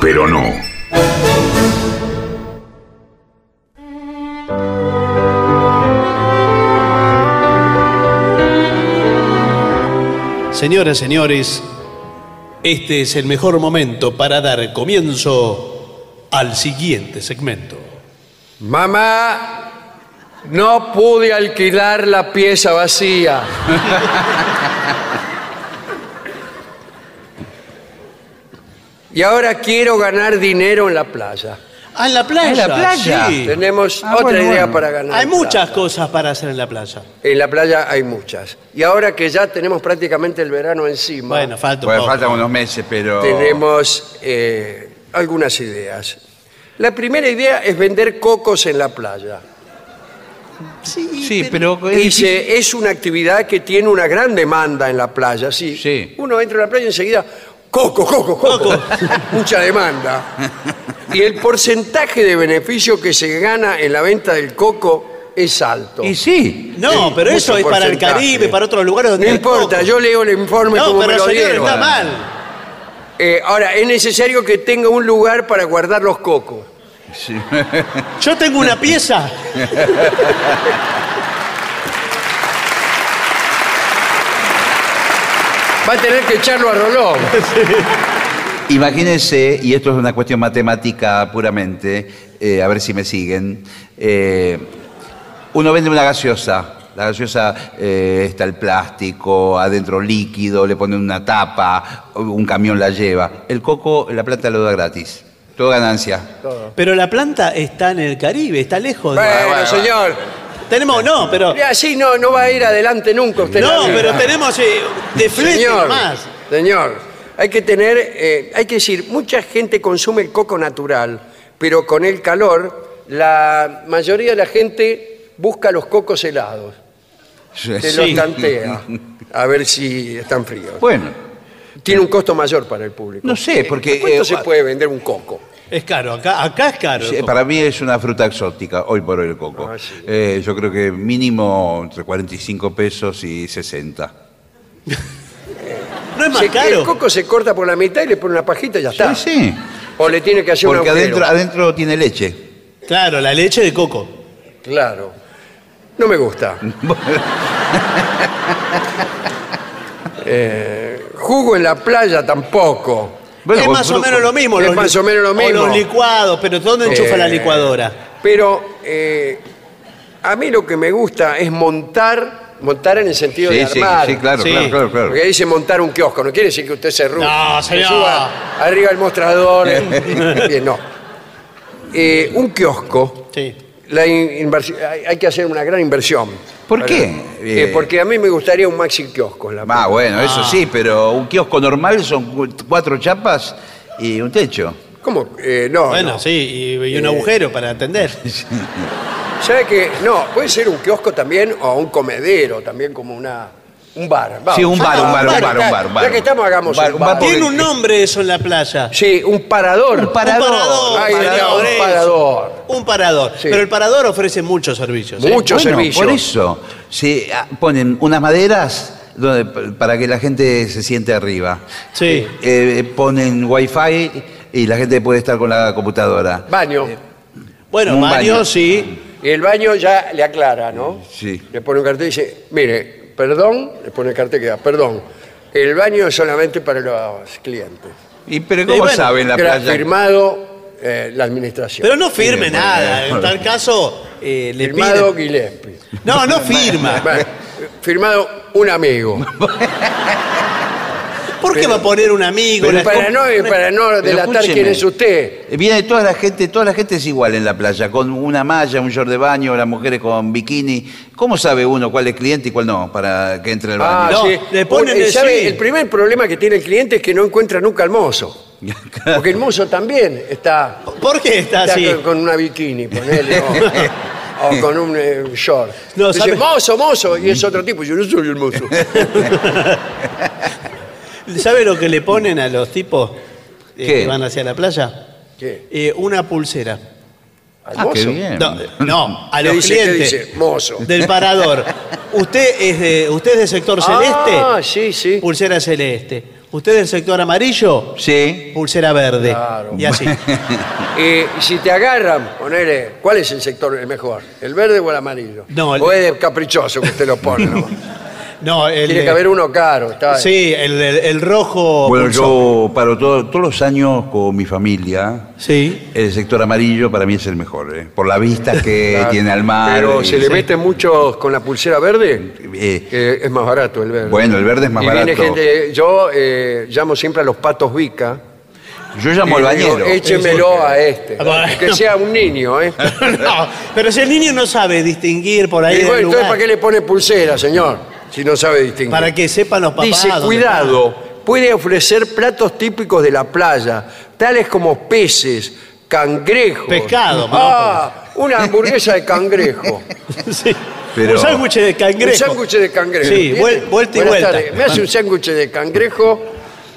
Pero no. Señoras, señores, este es el mejor momento para dar comienzo al siguiente segmento. Mamá, no pude alquilar la pieza vacía. y ahora quiero ganar dinero en la playa. Ah, en la playa. ¿En la playa? Sí. Tenemos Ah, otra bueno, idea bueno. para ganar. Hay muchas cosas para hacer en la playa. En la playa hay muchas. Y ahora que ya tenemos prácticamente el verano encima, Bueno, falta un Bueno, poco. faltan unos meses, pero... tenemos eh, algunas ideas. La primera idea es vender cocos en la playa. Sí, pero... es Y difícil. se- es una actividad que tiene una gran demanda en la playa. Sí. Sí. Uno entra a la playa y enseguida, coco, coco, coco. Mucha demanda. Y el porcentaje de beneficio que se gana en la venta del coco es alto. Y sí. No, pero eso mucho es para el porcentaje. Caribe, para otros lugares donde No hay importa, coco. yo leo el informe No, como me pero lo señor, dieron. está mal. Eh, ahora, es necesario que tenga un lugar para guardar los cocos. Sí. Yo tengo una pieza. Va a tener que echarlo a Rolón. Imagínense, y esto es una cuestión matemática puramente, eh, a ver si me siguen. eh, uno vende una gaseosa. La gaseosa eh, está el plástico, adentro líquido, le ponen una tapa, un camión la lleva. El coco, la planta lo da gratis. Todo ganancia. Pero la planta está en el Caribe, está lejos. de- Bueno, bueno, señor. Tenemos, no, pero. Y así no, no va a ir adelante nunca usted. la No, pero tenemos eh, de flete Señor, más. señor, hay que tener, eh, hay que decir, mucha gente consume el coco natural, pero con el calor, la mayoría de la gente busca los cocos helados. Se Sí. los tantea a ver si están fríos. Bueno, Tiene un costo mayor para el público. No sé, porque, ¿Cuánto eh, se puede vender un coco? Es caro, acá, acá es caro. sí, para mí es una fruta exótica, hoy por hoy el coco. Ah, sí. Eh, yo creo que mínimo entre 45 pesos y 60. no es más Se- caro. El coco se corta por la mitad y le pone una pajita y ya está. Sí, sí. O le tiene que hacer Porque un adentro, adentro tiene leche. Claro, la leche de coco. Claro. No me gusta. Eh, jugo en la playa tampoco. Bueno, es más o menos lo mismo. Es los más li- o menos lo mismo. los licuados, pero ¿dónde enchufa Eh, la licuadora? Pero eh, a mí lo que me gusta es montar, montar en el sentido Sí, de sí, armar. sí, claro, Sí. claro, claro, claro. Porque dice montar un kiosco, no quiere decir que usted se, ru- No, se señor. suba arriba del mostrador. Bien, no. Eh, un kiosco, Sí. La hay, hay que hacer una gran inversión. ¿Por Para- qué? Eh, Eh, porque a mí me gustaría un maxi kiosco. en la Ah, bueno, eso sí, pero un kiosco normal son cu- cuatro chapas y un techo. ¿Cómo? Eh, no, Bueno, no. sí, y, y un agujero para atender. ¿Sabe qué? No, puede ser un kiosco también o un comedero, también como una, un bar. Vamos. Sí, un bar, un bar, un bar, un bar, un bar. Ya que estamos, hagamos Un bar, un un bar bar. porque- Tiene un nombre eso en la playa. Sí, un parador. Un parador. Un parador, Ay, señor, señor, un eso. parador. Un parador. Sí. Pero el parador ofrece muchos servicios. ¿eh? Mucho Bueno, servicio. Por eso, se ah, ponen unas maderas donde- para que la gente se siente arriba. Sí. Eh, ponen wifi y la gente puede estar con la computadora. Baño. Bueno, Un baño, baño. sí. Y el baño ya le aclara, ¿no? Sí. Le pone un cartel y dice, mire, perdón, le pone el cartel que da, perdón, el baño es solamente para los clientes. ¿Y pero cómo bueno, saben la playa? Firmado eh, la administración. Pero no firme Sí, nada. bueno. En tal caso, eh, le firmado Gillespie. No, no firma. Bueno, firmado un amigo. ¿Por qué va a poner un amigo? Pero para no, para no delatar escúcheme. quién es usted. Eh, Viene toda la gente, toda la gente es igual en la playa, con una malla, un short de baño, las mujeres con bikini. ¿Cómo sabe uno cuál es cliente y cuál no para que entre al Ah, baño? No, sí. le ponen Un- el ¿sabe? sí. El primer problema que tiene el cliente es que no encuentra nunca al mozo. Porque el mozo también está, ¿Por qué está está así? con, con una bikini, ponele, o, o con un eh, short. No, Dice, ¿sabe? mozo, mozo, y es otro tipo. Yo no soy el mozo. ¿Sabe lo que le ponen a los tipos eh, ¿Qué? que van hacia la playa? ¿Qué? Eh, una pulsera. ¿Al Ah, mozo? qué bien. No, no, a ¿Qué los dice? ¿Qué clientes dice? Mozo. del parador. ¿Usted es de, usted es del sector celeste? Ah, sí, sí. Pulsera celeste. ¿Usted es del sector amarillo? Sí. Pulsera verde. Claro. Y así. Y si te agarran, ponele, ¿cuál es el sector el mejor? ¿El verde o el amarillo? No, el- O es de caprichoso que usted lo pone. ¿no? No, el, Tiene que haber uno caro. Está Sí, el, el- el rojo. Bueno, yo paro todo- todos los años con mi familia. Sí. El sector amarillo para mí es el mejor, ¿eh? por la vista que Claro. tiene al mar. Pero y- se le sí. mete mucho con la pulsera verde, Eh, que es más barato el verde. Bueno, el verde es más y viene barato. gente, yo eh, llamo siempre a los patos Vica. yo llamo al y digo, bañero. Échemelo a este. Ah, bueno. Que sea un niño, ¿eh? no, pero si el niño no sabe distinguir por ahí. Y el bueno, entonces, lugar, ¿para qué le pone pulsera, señor? Si no sabe distinguir. Para que sepan los papás. Dice, dónde cuidado, puede ofrecer platos típicos de la playa, tales como peces, cangrejos. Pescado, Ah, una hamburguesa de cangrejo. Sí. Pero- Un sándwich de cangrejo. Un sándwich de cangrejo. Sí, ¿Tiene? vuel- vuelta y Buenas vuelta. tardes. Me hace un sándwich de cangrejo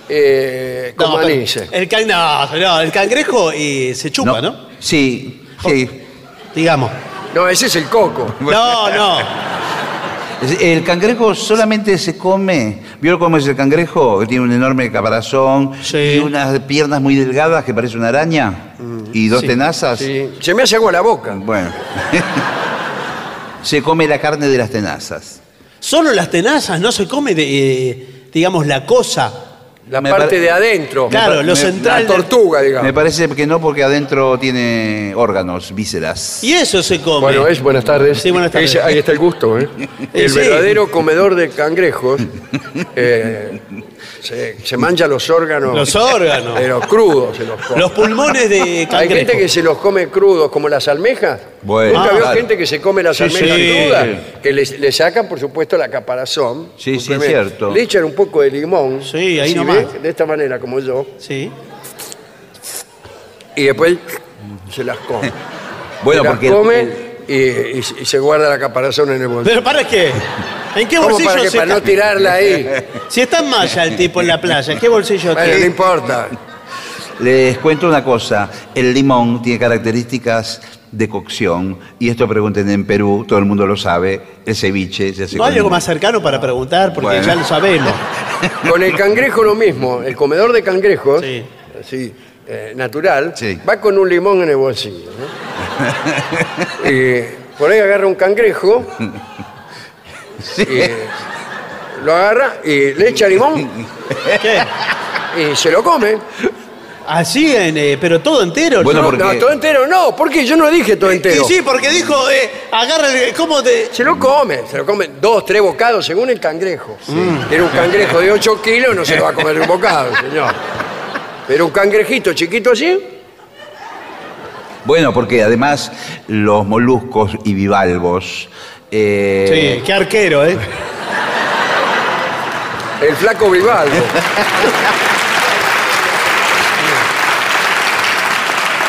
eh, con No, pero. El, can- no, no, el cangrejo y se chupa, ¿no? Sí, sí. Digamos. No, ese es el coco. No, no. El cangrejo solamente se come. ¿Vio cómo es el cangrejo? Que tiene un enorme caparazón Sí. y unas piernas muy delgadas que parece una araña y dos tenazas. Sí. Se me hace agua la boca. Bueno. se come la carne de las tenazas. Solo las tenazas, no se come, de, eh, digamos, la cosa. La Me parte pare- de adentro. Claro, lo me- central. La del- tortuga, Me digamos. parece que no, porque adentro tiene órganos, vísceras. Y eso se come. Bueno, es buenas tardes. Sí, buenas tardes. Ahí está el gusto, ¿eh? El Sí. verdadero comedor de cangrejos. eh, Se, se mancha los órganos. Los órganos. Pero crudos se los come. Los pulmones de Hay cangrejo. gente que se los come crudos, como las almejas. Bueno, Nunca ah, veo claro. gente que se come las Sí, almejas sí. crudas, que le, le sacan, por supuesto, la caparazón. Sí, sí, es cierto. Le echan un poco de limón. Sí, ahí nomás. ¿ve? De esta manera, como yo. Sí. Y después se las come. Bueno, se las porque el- come el- y, y- y se guarda la caparazón en el bolsillo. Pero ¿para qué? ¿En qué ¿Cómo bolsillo para, que, se para no ca- tirarla ahí? Si está en malla el tipo en la playa, ¿qué bolsillo Bueno, no tiene? importa. Les cuento una cosa, el limón tiene características de cocción y esto pregunten en Perú, todo el mundo lo sabe, el ceviche se hace ¿No con hay algo limón. más cercano para preguntar? Porque Bueno. ya lo sabemos. Con el cangrejo lo mismo. El comedor de cangrejos, Sí. así, eh, natural, Sí. va con un limón en el bolsillo. ¿no? y por ahí agarra un cangrejo, y lo agarra y le echa limón ¿Qué? y se lo come. Así, en, eh, pero todo entero. Bueno, ¿no? porque- No, todo entero no, porque yo no dije todo entero. Y sí, porque dijo, eh, agarra, el- ¿cómo te...? Se lo come, se lo come dos, tres bocados según el cangrejo. Era un cangrejo de 8 kilos, no se lo va a comer de un bocado, señor. Pero un cangrejito chiquito así, Bueno, porque además los moluscos y bivalvos... eh, Sí, qué arquero, ¿eh? el flaco Vivaldo.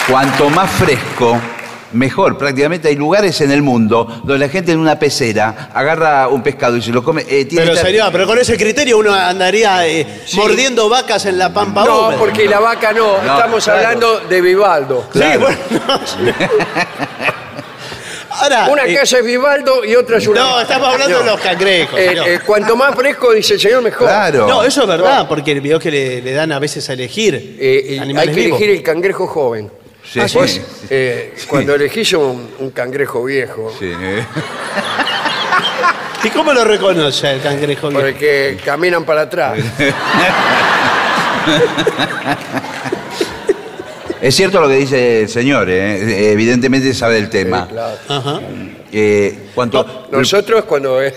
Cuanto más fresco, mejor. Prácticamente hay lugares en el mundo donde la gente en una pecera agarra un pescado y se lo come. eh, tiene Pero señor, pero con ese criterio uno andaría eh, mordiendo vacas en la pampa No, húmeda. porque la vaca no, No, estamos claro. hablando de Vivaldo. Sí, Claro. bueno. no. Ahora, Una eh, casa es Vivaldo y otra es una. No, estamos hablando de los cangrejos. Eh, eh, cuanto más fresco, dice el señor, mejor. Claro. No, eso es verdad, porque vio que le, le dan a veces a elegir Eh, hay que vivos. elegir el cangrejo joven. Sí, Ah, sí. vos, eh, Cuando elegís un, un cangrejo viejo, Sí. ¿Y cómo lo reconoce el cangrejo viejo? porque caminan para atrás. Es cierto lo que dice el señor, eh, evidentemente sabe del tema. Sí, claro. Ajá. Eh, cuanto, Nosotros, cuando eh,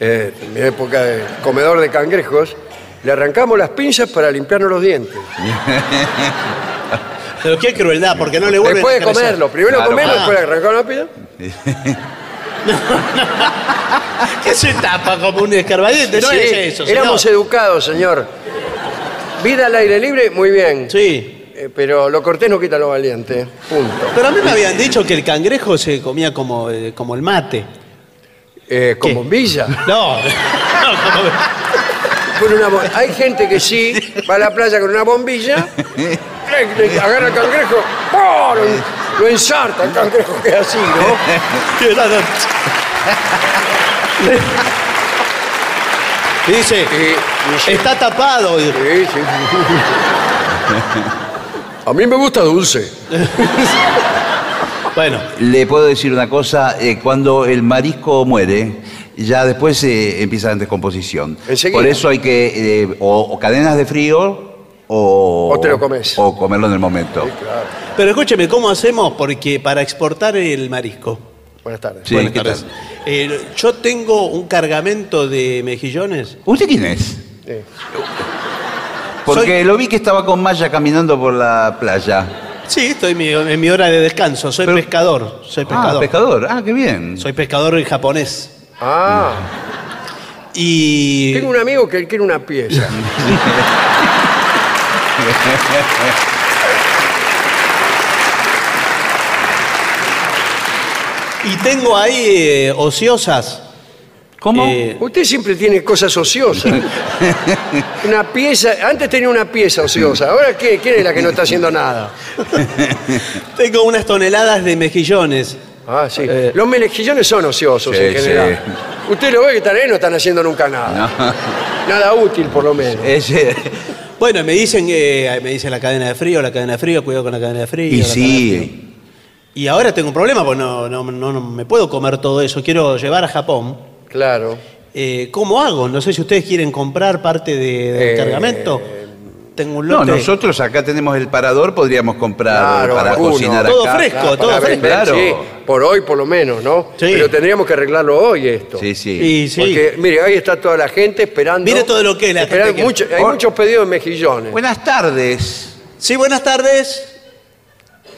eh, en mi época de comedor de cangrejos, le arrancamos las pinzas para limpiarnos los dientes. Pero qué crueldad, porque no le vuelven Después a de crecer. comerlo, primero Claro, comerlo, claro. después le arrancamos la pinza. ¿Qué se tapa como un escarbadiente? No Sí, es eso, señor. éramos educados, señor. Vida al aire libre, muy bien. Sí. Eh, pero lo cortés no quita lo valiente. Punto. Pero a mí me habían dicho que el cangrejo se comía como, eh, como el mate. Eh, con ¿Qué? bombilla. No, no, como- Con una Hay gente que sí va a la playa con una bombilla, agarra el cangrejo, ¡pum! lo, lo ensarta, el cangrejo así, ¿no? que no, no. Y dice, sí, está tapado. sí, sí. A mí me gusta dulce. Bueno, le puedo decir una cosa, eh, cuando el marisco muere, ya después eh, empieza la descomposición. Enseguida. Por eso hay que, eh, o, o cadenas de frío, o, O te lo comes. O comerlo en el momento. pero escúcheme, ¿cómo hacemos? Porque para exportar el marisco. Buenas tardes. Sí, Buenas ¿qué tardes. Eh, yo tengo un cargamento de mejillones. ¿Usted quién es? Sí. Porque lo vi que estaba con Maya caminando por la playa. Sí, estoy en mi, en mi hora de descanso. Soy Pero- pescador. Soy Ah, pescador. pescador. Ah, qué bien. Soy pescador en japonés. Ah, Y. tengo un amigo que él quiere una pieza. Y tengo ahí eh, ociosas. ¿Cómo? Eh, Usted siempre tiene cosas ociosas. Una pieza, antes tenía una pieza ociosa, ahora ¿qué? ¿quién es la que no está haciendo nada? tengo unas toneladas de mejillones. Ah, sí. Eh. Los melejillones son ociosos Sí, en general. Usted lo ve que están ahí, no están haciendo nunca nada. Nada útil, por lo menos. Ese- Bueno, me dicen, eh, me dicen la cadena de frío, la cadena de frío, cuidado con la cadena de frío. y de sí. Y ahora tengo un problema, porque no, no, no- no me puedo comer todo eso. Quiero llevar a Japón. Claro. Eh, ¿Cómo hago? No sé si ustedes quieren comprar parte de- del Eh, cargamento. Tengo un No, lote. nosotros acá tenemos el parador, podríamos comprar Claro, para alguno. cocinar Todo acá. fresco. Todo para fresco. vender, Claro. sí, por hoy por lo menos, ¿no? Sí. Pero tendríamos que arreglarlo hoy esto. Sí, sí. Y sí. Porque, mire, ahí está toda la gente esperando. Mire todo lo que es la esperando gente que- mucho- hay Por- muchos pedidos de mejillones. Buenas tardes. Sí, buenas tardes.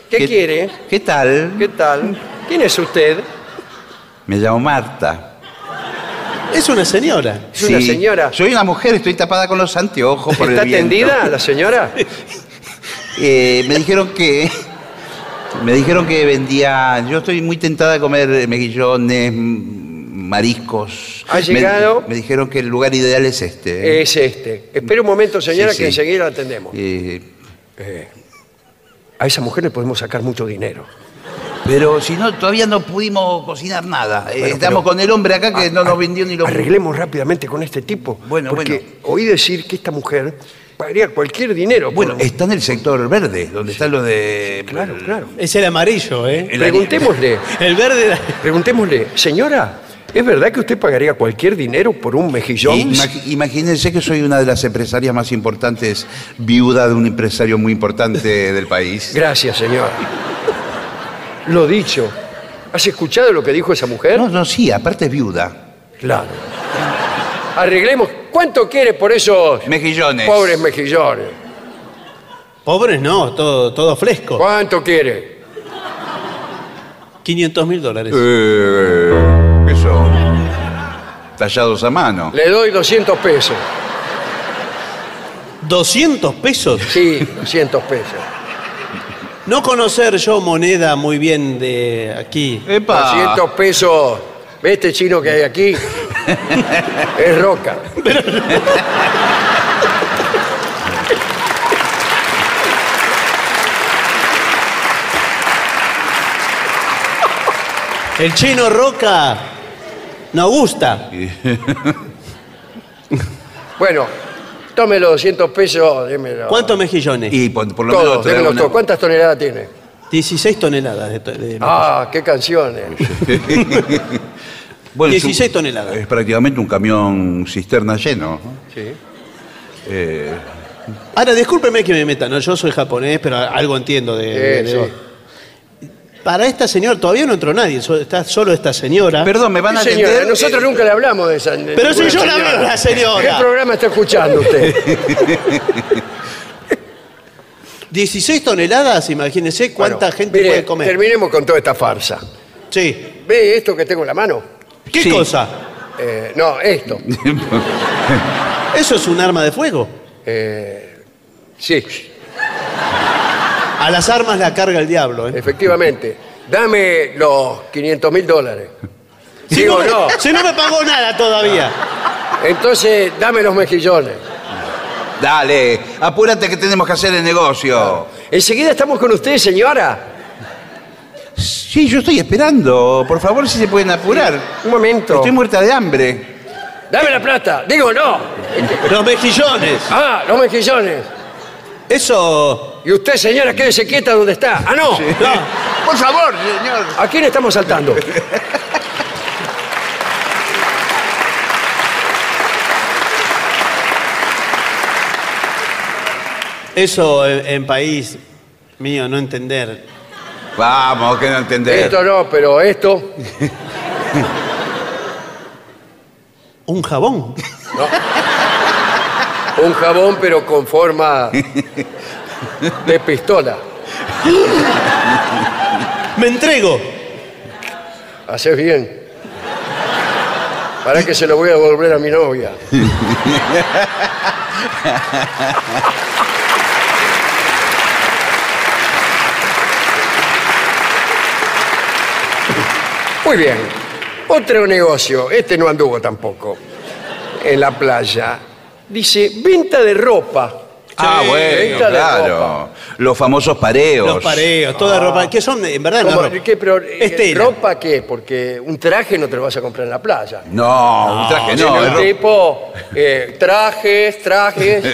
¿Qué, quiere? ¿Qué tal? ¿Qué tal? ¿Quién es usted? Me llamo Marta. Es una señora. Es una señora. Soy una mujer, estoy tapada con los anteojos por ¿Está el viento. atendida la señora? Eh, me dijeron que me dijeron que vendía. Yo estoy muy tentada de comer mejillones, m- mariscos. ¿Ha Me- llegado? Me, dijeron que el lugar ideal es este. ¿eh? Es este. Espere un momento, señora, Sí, que enseguida la atendemos. Eh, A esa mujer le podemos sacar mucho dinero. Pero si no, todavía no pudimos cocinar nada. Eh, Bueno, Estamos pero- con el hombre acá que no nos vendió ni los. Arreglemos rápidamente con este tipo. Bueno, porque bueno. oí decir que esta mujer pagaría cualquier dinero. por- Bueno, está en el sector verde, donde están los de. claro, claro. Es el amarillo, ¿eh? El- Preguntémosle, El verde. era- preguntémosle, señora, ¿es verdad que usted pagaría cualquier dinero por un mejillón? Imag- imagínense que soy una de las empresarias más importantes, viuda de un empresario muy importante del país. Gracias, señora. Lo dicho. ¿Has escuchado lo que dijo esa mujer? No, no, sí, aparte es viuda. Claro. Arreglemos. ¿Cuánto quiere por esos Mejillones. pobres mejillones? Pobres no, todo, todo fresco. ¿Cuánto quiere? 500 mil dólares. Eh, ¿Qué son? Tallados a mano. Le doy 200 pesos. 200 pesos. Sí, 200 pesos. No conocer yo moneda muy bien de aquí. ¡Epa! 200 pesos. ¿Ve este chino que hay aquí? es roca. El chino Roca no gusta. Bueno, tome los 200 pesos, démelo. ¿Cuántos mejillones? Y por, por lo Todos, menos démelo una- todo. ¿Cuántas toneladas tiene? 16 toneladas de, to- de- Ah, qué canciones. Bueno, 16 es un- toneladas. Es prácticamente un camión cisterna lleno. ¿no? Sí. Eh, Ahora, discúlpeme que me meta, ¿no? Yo soy japonés, pero algo entiendo de... de- de- Eso. Para esta señora todavía no entró nadie, so- está solo esta señora. perdón, ¿me van a Sí, atender? señora, nosotros Eh, nunca le hablamos de esa. de Pero si ninguna yo la veo a la señora. ¿Qué programa está escuchando usted? 16 toneladas, imagínese cuánta Bueno, gente mire, puede comer. Terminemos con toda esta farsa. Sí. ¿Ve esto que tengo en la mano? ¿Qué Sí. cosa? Eh, no, esto. ¿Eso es un arma de fuego? Sí, A las armas la carga el diablo, ¿eh? efectivamente. Dame los 500 mil dólares. Si Digo, me- no. Si no me pagó nada todavía. Entonces, dame los mejillones. Dale, apúrate que tenemos que hacer el negocio. Enseguida estamos con usted, señora. Sí, yo estoy esperando. Por favor, si se pueden apurar. Un momento. Estoy muerta de hambre. Dame la plata. Digo, no. Los mejillones. Ah, los mejillones. Eso. Y usted, señora, quédese quieta donde está. Ah, no. No. Por favor, señor. ¿A quién estamos saltando? Eso en, en país mío, no entender. Vamos, que no entender. Esto no, pero esto. Un jabón. Un jabón, pero con forma de pistola. Me entrego. Haces bien. Para que se lo voy a devolver a mi novia. Muy bien. Otro negocio, este no anduvo tampoco, en la playa. Dice, venta de ropa. Ah, Sí, bueno, venta de claro. Los famosos pareos. Los pareos, toda ropa. Que son, en verdad, no ¿Cómo? ropa. ¿Qué, pero, eh. ¿Ropa qué? Porque un traje no te lo vas a comprar en la playa. No, un traje Sino no. es ro- tipo eh, trajes, trajes.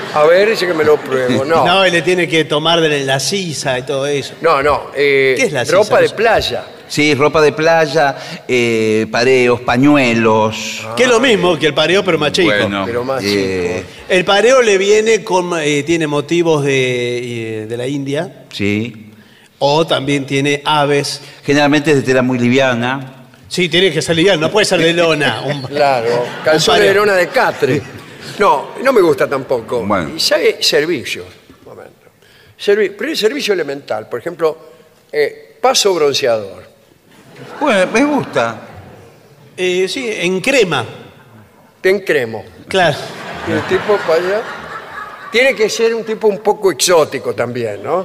A ver, dice que me lo pruebo. No, No, no, y le tiene que tomar de la sisa y todo eso. no. eh, ¿Qué es la ropa sisa? de playa. Sí, ropa de playa, eh, pareos, pañuelos. Que es lo mismo que el pareo, pero más chico. Bueno, Pero más eh, El pareo le viene con. eh, tiene motivos de, eh, de la India. Sí. O también tiene aves. Generalmente es de tela muy liviana. Sí, tiene que ser liviano, no puede ser de lona. Un- Claro, calzones pareo. de lona de catre. No, no me gusta tampoco. Bueno. Y sabe servicios. Un momento. Servi- primer servicio elemental, por ejemplo, eh, paso bronceador. Bueno, me gusta. Eh, sí, en crema. Te encremo. Claro. Y el tipo para allá. Tiene que ser un tipo un poco exótico también, ¿no?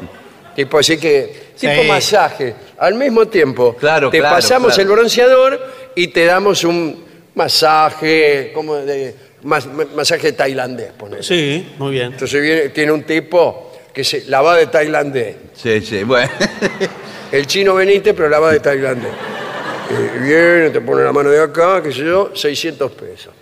Tipo así que. Sí. Tipo masaje. Al mismo tiempo, Claro, te claro, pasamos claro. el bronceador y te damos un masaje, como de. mas- masaje tailandés, ponele. Sí, muy bien. Entonces viene, tiene un tipo que se la va de tailandés. Sí, sí, bueno. El chino veniste, pero la va de tailandés. Eh, viene, te pone la mano de acá, qué sé yo, 600 pesos.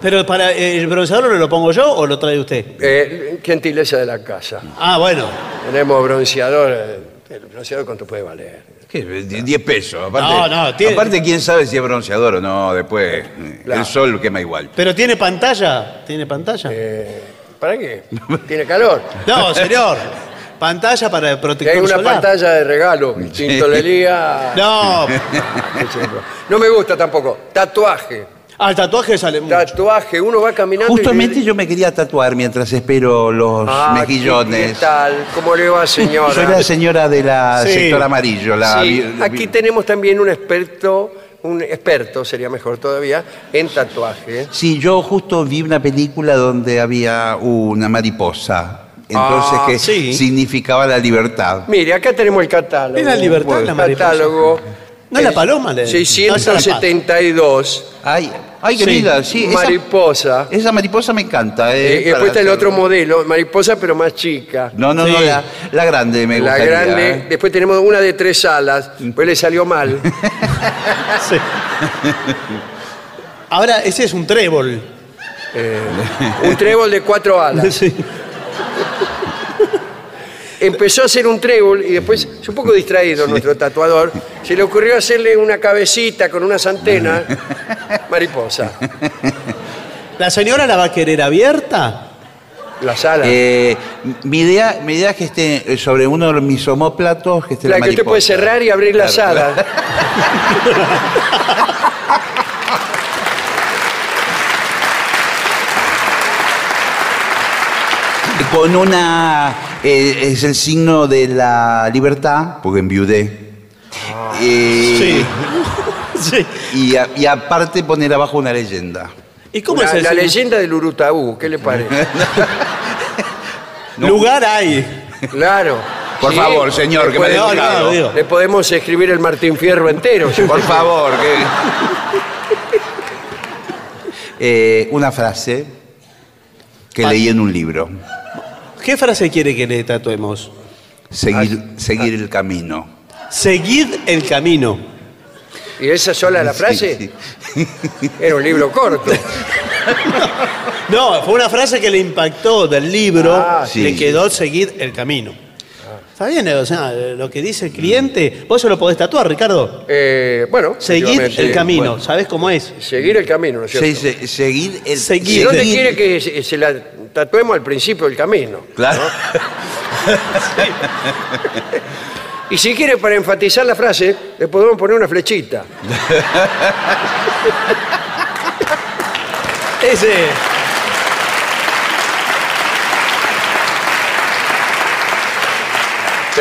Pero para eh, el bronceador lo pongo yo o lo trae usted. Eh, gentileza de la casa. Ah, bueno. Tenemos bronceador. eh, El bronceador, ¿cuánto puede valer? ¿Qué? 10 pesos. Aparte, No, no, tiene- aparte, quién sabe si es bronceador o no. Después, eh, Claro. el sol quema igual. Pero tiene pantalla. ¿Tiene pantalla? Eh, ¿Para qué? ¿Tiene calor? No, señor. Pantalla para Y protector hay una solar. pantalla de regalo. Tintolería. No. No me gusta tampoco. Tatuaje. Ah, el tatuaje sale mucho. Tatuaje. Uno va caminando. y- Justamente yo me quería tatuar mientras espero los Ah, mejillones. ¿Qué tal? ¿Cómo le va, señora? Soy la señora de la Sí. sector amarillo. La, Sí, vi- la- aquí tenemos también un experto, un experto, sería mejor todavía, en tatuaje. Sí, yo justo vi una película donde había una mariposa. Entonces, Ah, que sí. significaba la libertad. Mire, acá tenemos el catálogo. ¿Es la libertad, la mariposa? catálogo. No es la paloma, le- 672. Ay, ay, qué Sí. sí. Esa, mariposa. esa mariposa me encanta. Eh, eh, después está el otro modelo, mariposa pero más chica. No, no, no, la, la grande me la gustaría. grande. ¿eh? Después tenemos una de tres alas, pues le salió mal. Sí. Ahora, ese es un trébol. Un trébol de cuatro alas. Sí. Empezó a hacer un trébol y después, es un poco distraído nuestro tatuador, se le ocurrió hacerle una cabecita con unas antenas, mariposa. ¿La señora la va a querer abierta? Las alas. Eh, mi, idea, mi idea es que esté sobre uno de mis homóplatos, que esté la la que usted puede cerrar y abrir las Claro, alas. Con una... eh, es el signo de la libertad, porque enviudé. Eh, Sí. Y, a- y aparte poner abajo una leyenda. ¿Y cómo La, es la leyenda del Urutaú, ¿qué le parece? Lugar hay. Claro. Por favor, señor, le que me dé no, digo. Le podemos escribir el Martín Fierro entero. si Por favor, que... Eh, una frase que leí en un libro. ¿Qué frase quiere que le tatuemos? Seguir, seguir el camino. Seguid el camino. ¿Y esa sola la frase? Sí, sí. Era un libro corto. No, fue una frase que le impactó del libro. Ah, sí. le quedó seguir el camino. Está bien, o sea, lo que dice el cliente, vos se lo podés tatuar, Ricardo. Eh, bueno, Seguir efectivamente, el camino, bueno, ¿sabés cómo es? seguir el camino, ¿no es cierto? Sí, se- seguir el Seguir. ¿Y dónde quiere que se, se la tatuemos al principio del camino? Claro. Y si quiere, para enfatizar la frase, le podemos poner una flechita. Ese.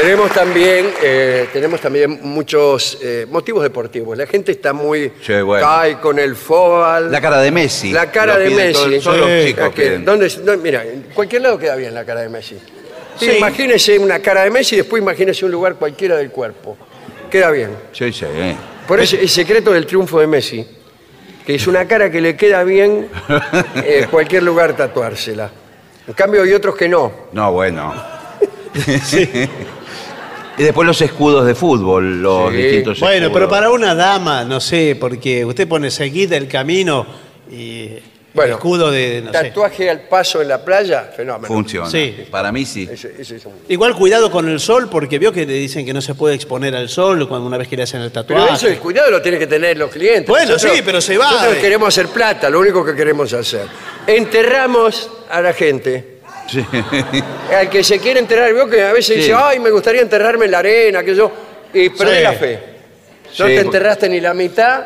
Tenemos también, eh, tenemos también muchos eh, motivos deportivos. La gente está muy... Sí, bueno. cae con el fútbol. La cara de Messi. La cara Lo de piden Messi. todos- los Sí. chicos piden. ¿Dónde, dónde- mira, en cualquier lado queda bien la cara de Messi. Sí, Sí. Imagínese una cara de Messi y después imagínese un lugar cualquiera del cuerpo. Queda bien. Sí, sí. eh. Por eso el secreto del triunfo de Messi, que es una cara que le queda bien en cualquier lugar tatuársela. En cambio hay otros que no. No, bueno. y después los escudos de fútbol, los Sí. distintos Bueno, escudos. pero para una dama, no sé, porque usted pone seguid el camino y Bueno, escudo de. no sé. tatuaje al paso en la playa, fenómeno. Funciona. Sí. Para mí sí. Ese- ese es un- Igual cuidado con el sol, porque vio que le dicen que no se puede exponer al sol cuando una vez que le hacen el Pero tatuaje. eso, el cuidado lo tienen que tener los clientes. Bueno, sí, pero se va. Nosotros queremos hacer plata, lo único que queremos hacer. Enterramos a la gente. Sí. Al que se quiere enterrar, veo que a veces Sí. dice, ay, me gustaría enterrarme en la arena, que yo. Y perdí Sí. la fe. No Sí, te enterraste ni la mitad.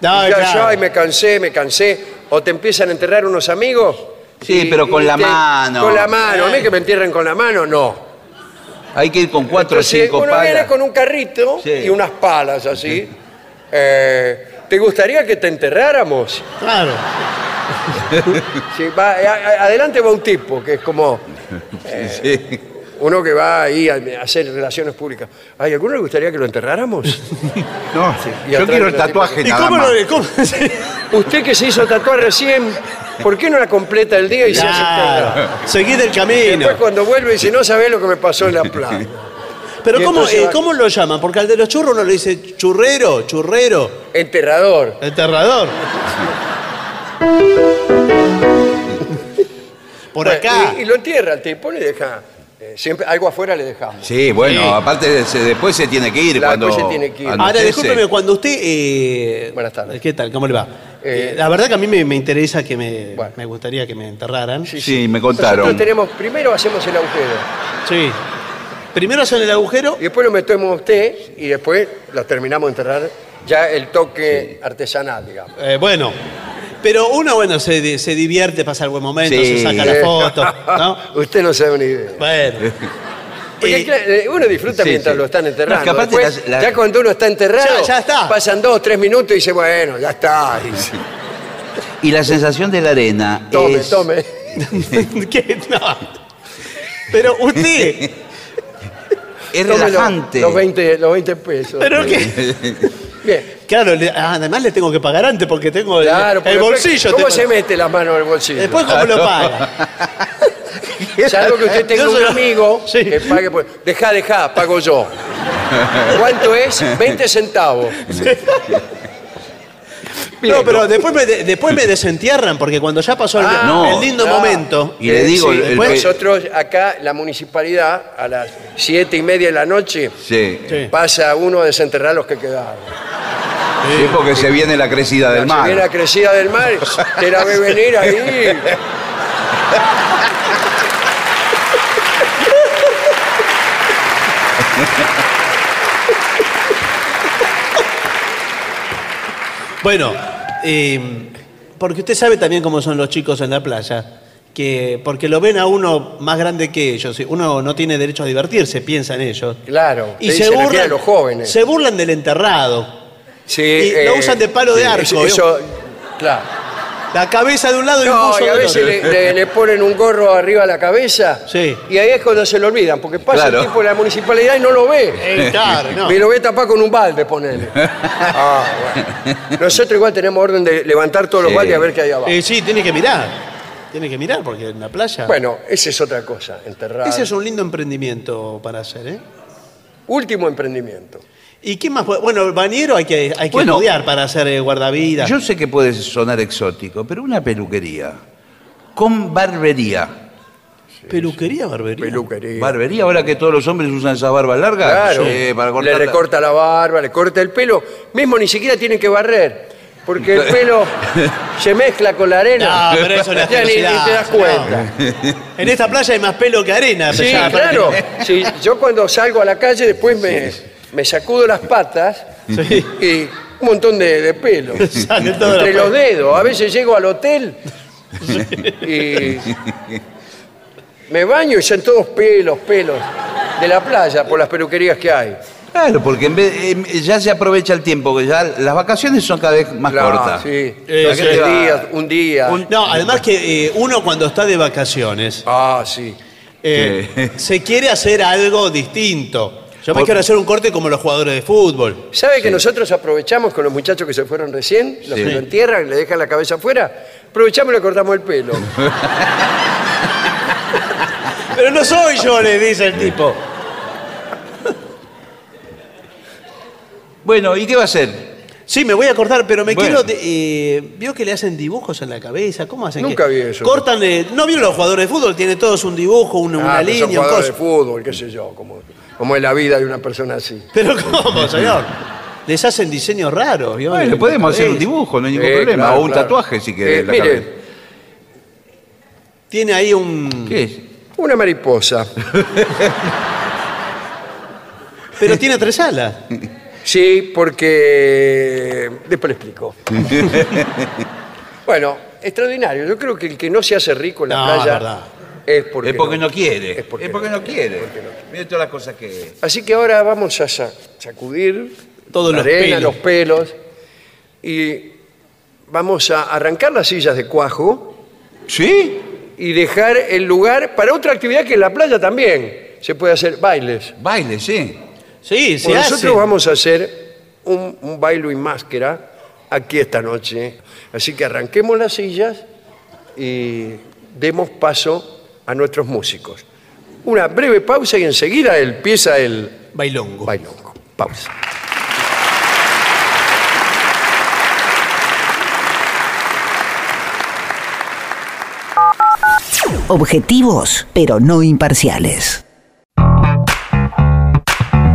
No, y ya, claro. yo, ay, me cansé, me cansé. O te empiezan a enterrar unos amigos. Sí, pero con la mano. Con la mano. A mí que me entierren con la mano, no. Hay que ir con cuatro o Entonces, cinco uno viene palas. con un carrito Sí. y unas palas así. Eh, ¿Te gustaría que te enterráramos? Claro. Sí, va- a- a- adelante va un tipo que es como Sí. uno que va ahí a, a hacer relaciones públicas. ¿Ay, ¿alguno le gustaría que lo enterráramos? No, y yo atrás quiero el viene el tatuaje ¿Y nada cómo más. lo.? cómo- sí. Usted que se hizo tatuar recién, ¿por qué no la completa el día y se hace Claro. todo? Seguid el Y camino. Después cuando vuelve dice, no sabés lo que me pasó en la playa. Pero ¿cómo, entonces eh, va- ¿cómo lo llaman? Porque al de los churros uno le dice churrero, churrero, Enterrador. enterrador. Por Bueno, acá. Y, y lo entierra el tipo, le deja. eh, siempre algo afuera le dejamos. Sí, bueno, Sí. aparte se- después se tiene que ir Claro, cuando después se tiene que ir. Ahora, discúlpeme, cuando usted... eh, Buenas tardes. ¿Qué tal? ¿Cómo le va? Eh, Eh, la verdad que a mí me, me interesa que me... Bueno. Me gustaría que me enterraran. Sí. Sí, me contaron. Nosotros tenemos, primero hacemos el agujero. Primero hacen el agujero. Y después lo metemos a usted y después lo terminamos de enterrar ya el toque artesanal, digamos. eh, bueno. Pero uno, bueno, se, di- se divierte, pasa el buen momento, Sí. se saca la foto, ¿no? Usted no sabe ni idea. Bueno. Porque Eh, claro, eh, uno disfruta sí, mientras sí. lo están enterrando. No, es que aparte Después, la- la- Ya cuando uno está enterrado, Ya- ya está. pasan dos, tres minutos y dice, bueno, ya está. Y- Y la sensación de la arena tome, es... tome. ¿Qué? No. Pero usted... Es relajante. Los, 20, los 20 pesos. ¿Pero qué? Bien. Claro, le- ah, además le tengo que pagar antes porque tengo el- Claro, el, porque bolsillo. ¿Cómo tengo- se mete la mano en el bolsillo? Después, ¿cómo lo paga? Salvo que usted tenga Yo se un lo- amigo Sí. que pague por... Dejá, dejá, pago yo. ¿Cuánto es? 20 centavos. No, pero después me, de- después me desentierran porque cuando ya pasó el, Ah, no, el lindo ah. momento. Y le digo, Sí, el- el después pe- nosotros acá, la municipalidad, a las siete y media de la noche, Sí. Sí. pasa uno a desenterrar los que quedaron. Sí, porque se viene la crecida del Si mar. viene la crecida del mar, te la ve venir ahí. Bueno, eh, porque usted sabe también cómo son los chicos en la playa, que porque lo ven a uno más grande que ellos, uno no tiene derecho a divertirse, piensan ellos. Claro, Y se dicen, "Aquí burlan, los jóvenes. se burlan del enterrado. Sí, eh, y lo usan de palo de arco, Eso, ¿vio? eso, claro. La cabeza de un lado y un No, buzo y a del veces otro. le, le- le ponen un gorro arriba a la cabeza. Sí. Y ahí es cuando se lo olvidan, porque pasa Claro. el tipo de la municipalidad y no lo ve. Eh, claro, no. Me lo ve tapar con un balde, ponele. Ah, bueno. Nosotros igual tenemos orden de levantar todos los Sí. baldes a ver qué hay abajo. Eh, sí, tiene que mirar. Tiene que mirar porque en la playa. Bueno, esa es otra cosa, enterrar. Ese es un lindo emprendimiento para hacer, ¿eh? Último emprendimiento. ¿Y qué más? puede- Bueno, el bañero hay que, hay que Bueno. estudiar para hacer eh, guardavidas. Yo sé que puede sonar exótico, pero una peluquería con barbería. Peluquería, barbería. Peluquería. Barbería, ahora que todos los hombres usan esas barbas largas. Claro, Sí, para le cortar la- recorta la barba, le corta el pelo. Mismo ni siquiera tienen que barrer, porque el pelo se mezcla con la arena. No, pero eso es una ya ni, ni asquerosidad, te das no. cuenta. En esta playa hay más pelo que arena. Sí, ya, claro. Sí, yo cuando salgo a la calle después me, me sacudo las patas Sí. y un montón de, de pelo. Sale todo Entre la- los dedos. A veces llego al hotel y me baño y son todos pelos, pelos de la playa por las peluquerías que hay. Claro, porque en vez, em, ya se aprovecha el tiempo, que ya las vacaciones son cada vez más Claro, cortas. Sí, Eh, Dos, sí. tres días, un día. No, además que eh, uno cuando está de vacaciones Ah, sí. eh, se quiere hacer algo distinto. Yo me quiero hacer un corte como los jugadores de fútbol. ¿Sabe que nosotros aprovechamos con los muchachos que se fueron recién, los Sí. que lo entierran, le dejan la cabeza afuera? Aprovechamos y le cortamos el pelo. Pero no soy yo, le dice el tipo. Bueno, ¿y qué va a hacer? Sí, me voy a cortar, pero me Bueno. quiero. de- eh, ¿Vio que le hacen dibujos en la cabeza? ¿Cómo hacen? Nunca que- vi eso. Cortan. eh, ¿No vio los jugadores de fútbol? Tiene todos un dibujo, un- una Ah, pero son línea, un jugadores coso. de fútbol, qué sé yo, como, como es la vida de una persona así. Pero ¿cómo, señor? Les hacen diseños raros. ¿vio? Bueno, podemos hacer un cabeza. dibujo, no hay ningún Eh, problema. claro, o un claro. tatuaje si querés. Eh, en la mire, cabeza. Tiene ahí un. ¿Qué es? una mariposa. Pero tiene tres alas. Sí, porque... Después le explico. Bueno, extraordinario. Yo creo que el que no se hace rico en la No, playa es verdad. es porque, Es porque no quiere. Es Es porque no. no quiere. Mira todas las cosas que. Así que ahora vamos a sa- sacudir Todos la los arena, pelos. los pelos y vamos a arrancar las sillas de cuajo ¿Sí? y dejar el lugar para otra actividad que en la playa también se puede hacer bailes. Baile, sí. Sí, se Bueno, hace. nosotros vamos a hacer un, un bailo y máscara aquí esta noche. Así que arranquemos las sillas y demos paso a nuestros músicos. Una breve pausa y enseguida empieza el Bailongo. bailongo. Pausa. Objetivos, pero no imparciales.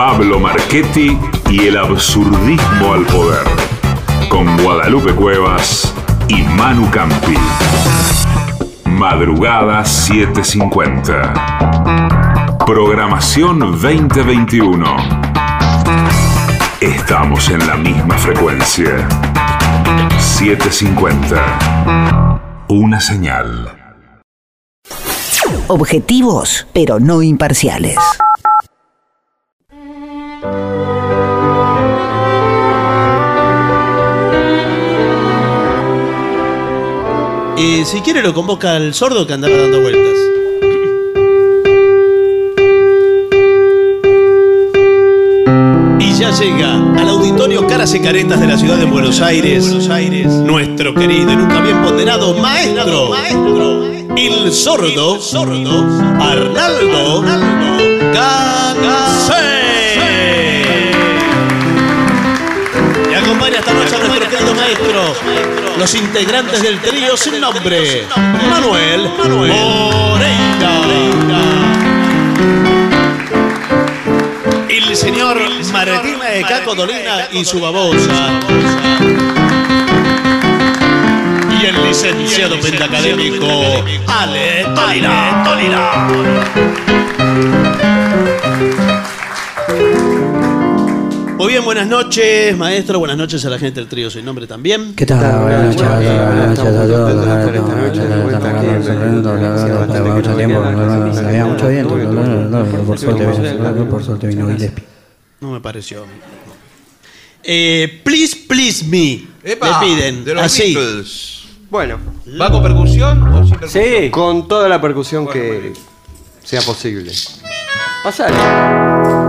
Pablo Marchetti y el absurdismo al poder, con Guadalupe Cuevas y Manu Campi. Madrugada 750. Programación 2021. Estamos en la misma frecuencia. 750. Una señal. Objetivos, pero no imparciales. Eh, si quiere lo convoca al sordo que andaba dando vueltas. Y ya llega al auditorio Caras y Caretas de la ciudad de Buenos Aires, nuestro querido y nunca bien ponderado maestro, el sordo, Arnaldo Gagase. Y maestro, los integrantes del trío sin nombre, Manuel Moreira. El señor Martina de Caco Dolina y su babosa. Y el licenciado pentacadémico Ale Tolina. Muy bien, buenas noches, maestro. Buenas noches a la gente del trío sin nombre también. ¿Qué tal? Buenas noches a todos, buenas noches a todos. Mucho tiempo, había mucho viento. Por suerte, por suerte vino Gillespie. No me pareció. Eh, please, please me. Epa, Le piden. de los así. Beatles. Bueno, ¿Va con percusión o sin percusión? sí, con toda la percusión que sea posible. Pasale.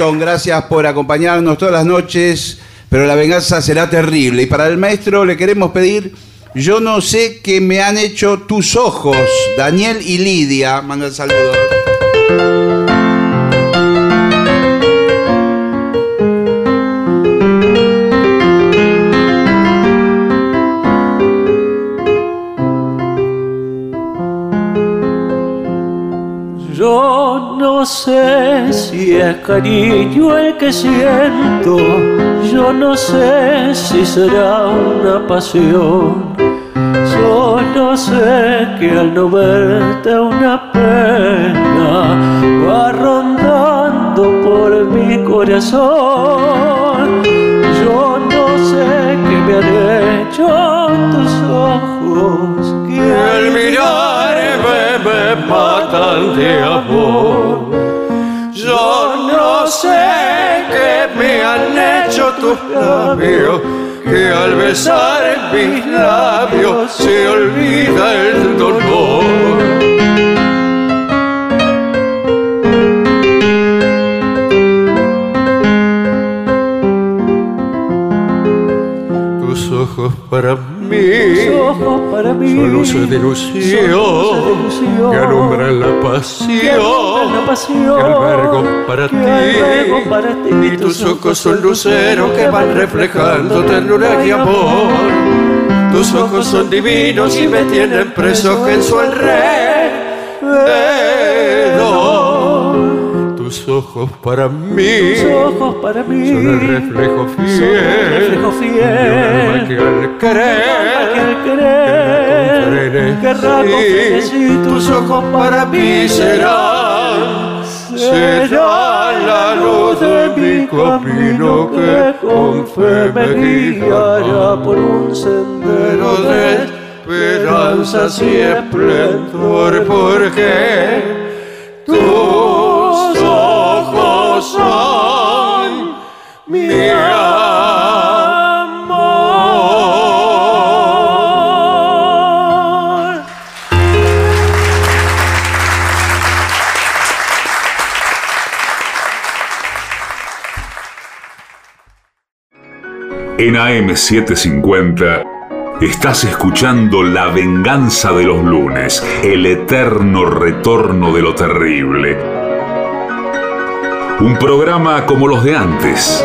Gracias por acompañarnos todas las noches, pero la venganza será terrible. Y para el maestro le queremos pedir, yo no sé qué me han hecho tus ojos, Daniel y Lidia. Manda el cariño el que siento, yo no sé si será una pasión. Solo sé que al no verte una pena va rondando por mi corazón. Yo no sé qué me han hecho tus ojos que al mirarme me matan de amor. Sé qué me han hecho tus labios, que al besar mis labios se olvida el dolor. Tus ojos para mí, son luces de ilusión, que alumbran la pasión, que albergo para ti. Y tus ojos son luceros que van reflejando ternura y amor. Tus ojos son divinos y me tienen preso en su alrededor. Tus ojos para mí, Tus ojos para mí. Son el reflejo fiel, son el reflejo fiel. que al querer, querrá con frenesí. tus ojos para mí serán, será la luz de mi camino que con fe me guiará por un sendero de esperanzas y esplendor, porque ojos son mi amor. En AM750 estás escuchando La venganza de los lunes, el eterno retorno de lo terrible. Un programa como los de antes,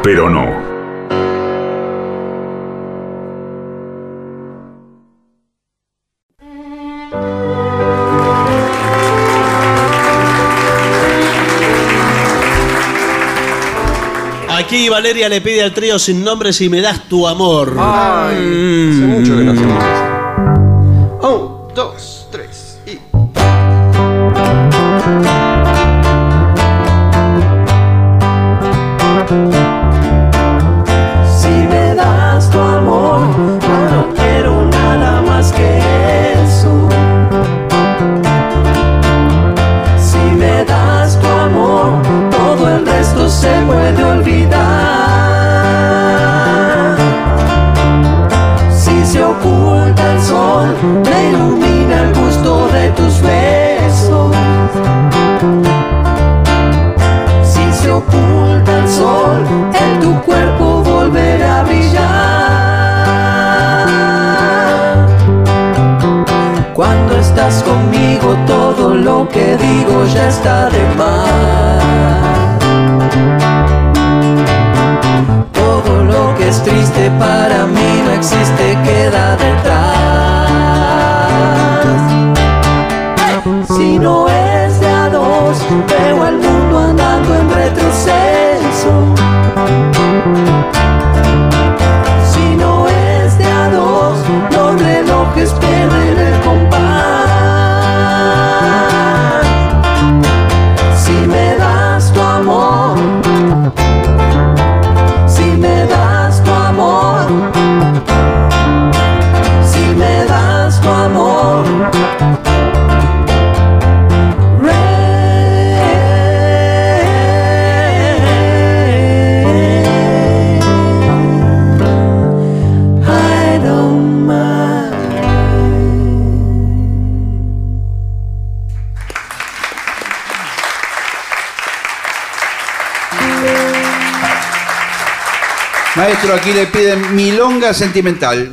pero no. Aquí Valeria le pide al trío sin nombre si me das tu amor. Ay, hace mucho que no hacemos eso. Un, dos, que digo ya está de más. Todo lo que es triste para mí no existe, queda detrás. Si no es de a dos, veo el mundo andando en retroceso. Aquí le piden milonga sentimental.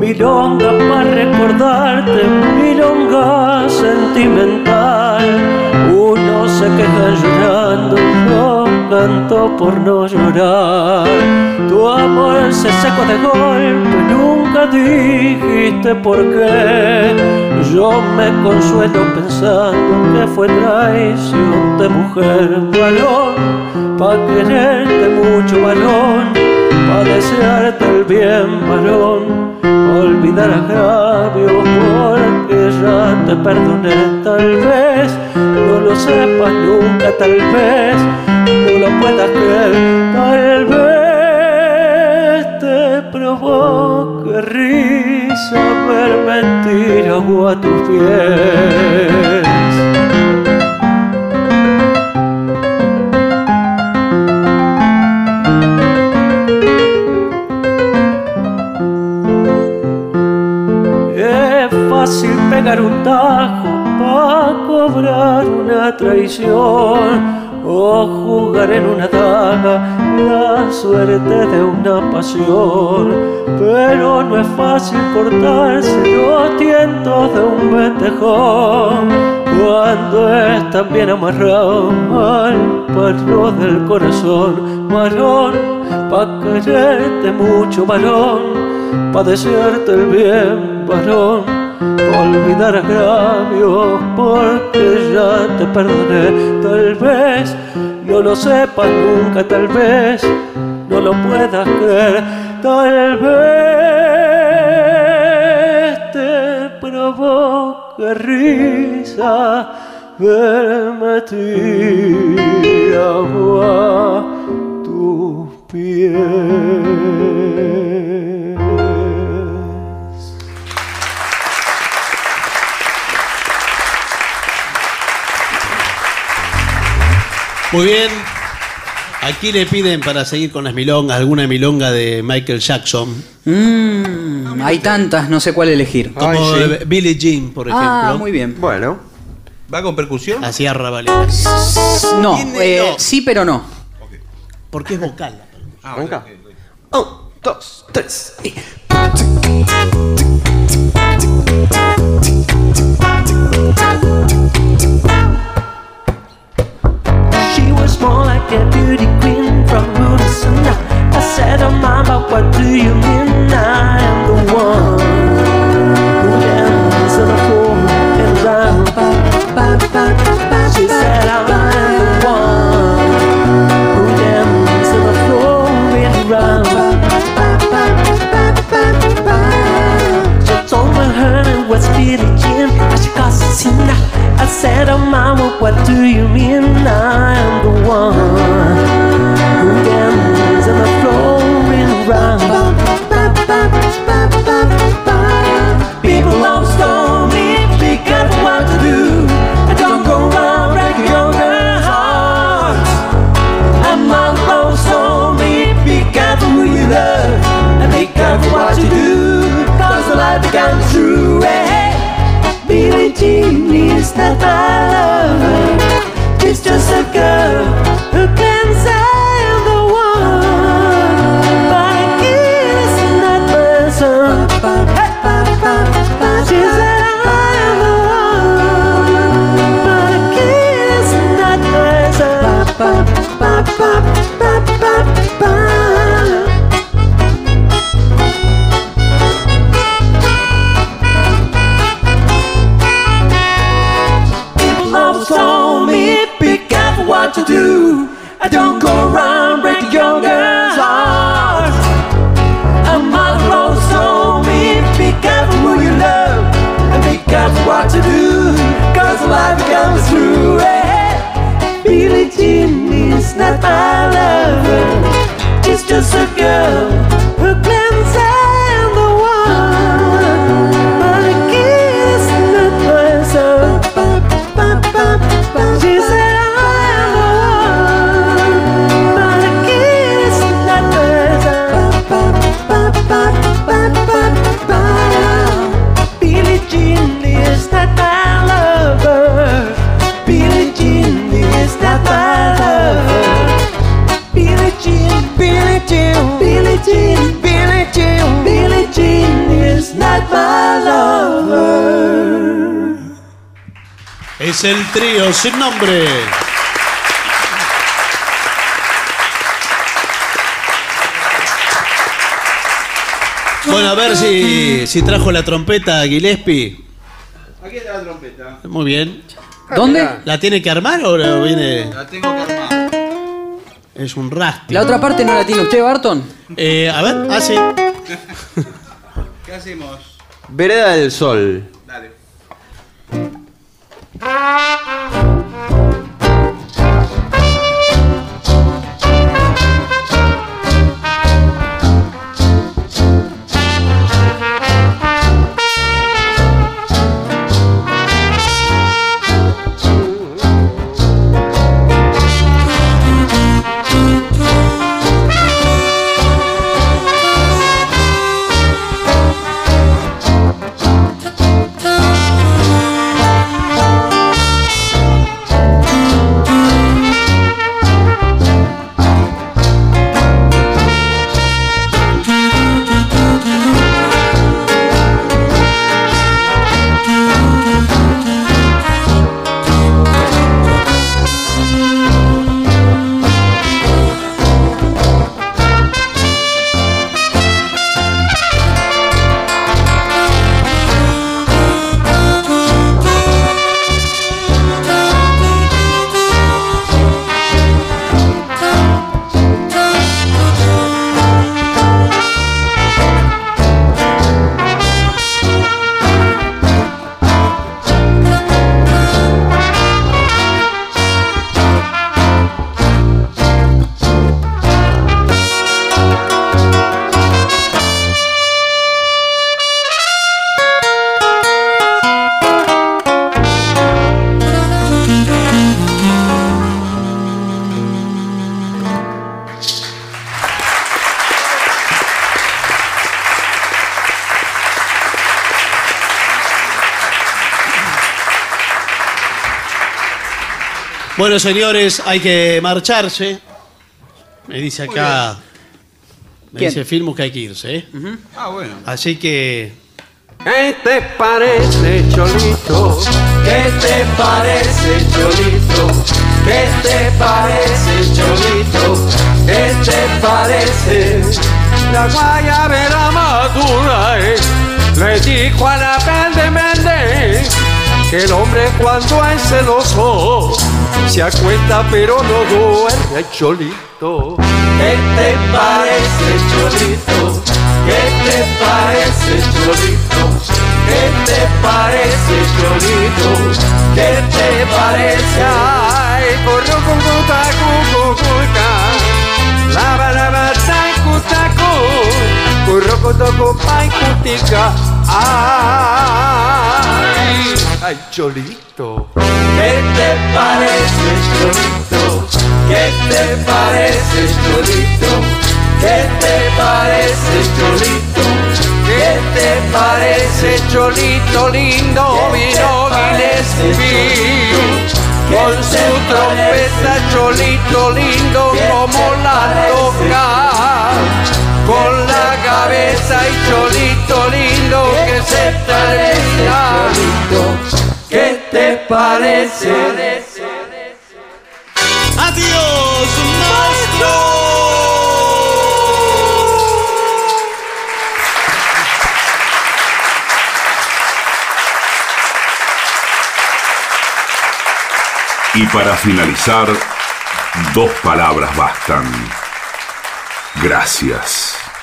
Milonga para recordarte, milonga sentimental. Uno se queja llorando, yo canto por no llorar. Se secó de golpe, nunca dijiste por qué. Yo me consuelo pensando que fue traición de mujer, varón, pa' quererte mucho, varón, pa' desearte el bien, varón. Olvidar agravios porque ya te perdoné tal vez. No lo sepas nunca tal vez. No lo puedas creer tal vez te provoque risa ver mentir agua a tus pies. Es fácil pegar un tajo para cobrar una traición o jugar en una daga la suerte de una pasión. Pero no es fácil cortarse los tientos de un ventejón cuando están bien amarrado al palo del corazón. Varón, pa' quererte mucho, varón pa' desearte el bien, varón, olvidar agravios, porque ya te perdoné, tal vez no lo sepas nunca, tal vez no lo puedas creer, tal vez te provoque risa verme ti agua tus pies. Muy bien. Aquí le piden para seguir con las milongas, alguna milonga de Michael Jackson. Mm, hay tantas, no sé cuál elegir. Como de Billie Jean, por ejemplo. Ah, muy bien. Bueno. ¿Va con percusión? Así arrabalera. No, eh, no. sí, pero no. Porque es vocal. Venga. Un, dos, tres. y- more like a beauty queen from Buddhism. I said, Oh, mama, what do you mean? I am the one who dances on the floor and round. She said, I am the one who dances on the floor and round. I said, Oh, mama, what do you mean? And round. People always told me, be careful what to do. I don't go around breaking your hearts. And my boss told me, be careful who you love. And be careful what you do. Cause the light becomes true. Hey, Billie Jean is not my lover. She's just a girl not my lover. She's just a girl who Jean, Billie Jean, Billie Jean, is not my lover. Es el trío sin nombre. Bueno, a ver si, si trajo la trompeta Gillespie. Aquí está la trompeta. Muy bien. ¿Dónde? ¿La tiene que armar o la viene? La tengo que armar. Es un raspi. ¿La otra parte no la tiene usted, Barton? Eh, a ver, ah, sí. ¿Qué hacemos? Vereda del Sol. Bueno, señores, hay que marcharse. Me dice acá. Me ¿Quién? dice Filmus que hay que irse, ¿eh? Ah, bueno. Así que. ¿Qué te parece, Cholito? ¿Qué te parece, Cholito? ¿Qué te parece, Cholito? ¿Qué te parece? La guayabera madura eh, le dijo a la vende vende que el hombre cuando es celoso se acuesta pero no duerme, Cholito. ¿Qué te parece, Cholito? ¿Qué te parece, Cholito? ¿Qué te parece, Cholito? ¿Qué te parece? Ay, corro con cuta, cucucuca. Lava, lava, tacu, tacu. Corro con toco, pai, cutica. Ay, ay, Cholito. ¿Qué te parece, Cholito? ¿Qué te parece, Cholito? ¿Qué te parece, Cholito? ¿Qué te parece, Cholito lindo? Vino Gillespie con su trompeta, Cholito lindo como la toca. Y Cholito lindo que se termina. ¿Qué te parece? ¡Adiós, maestro! Y para finalizar, dos palabras bastan. Gracias.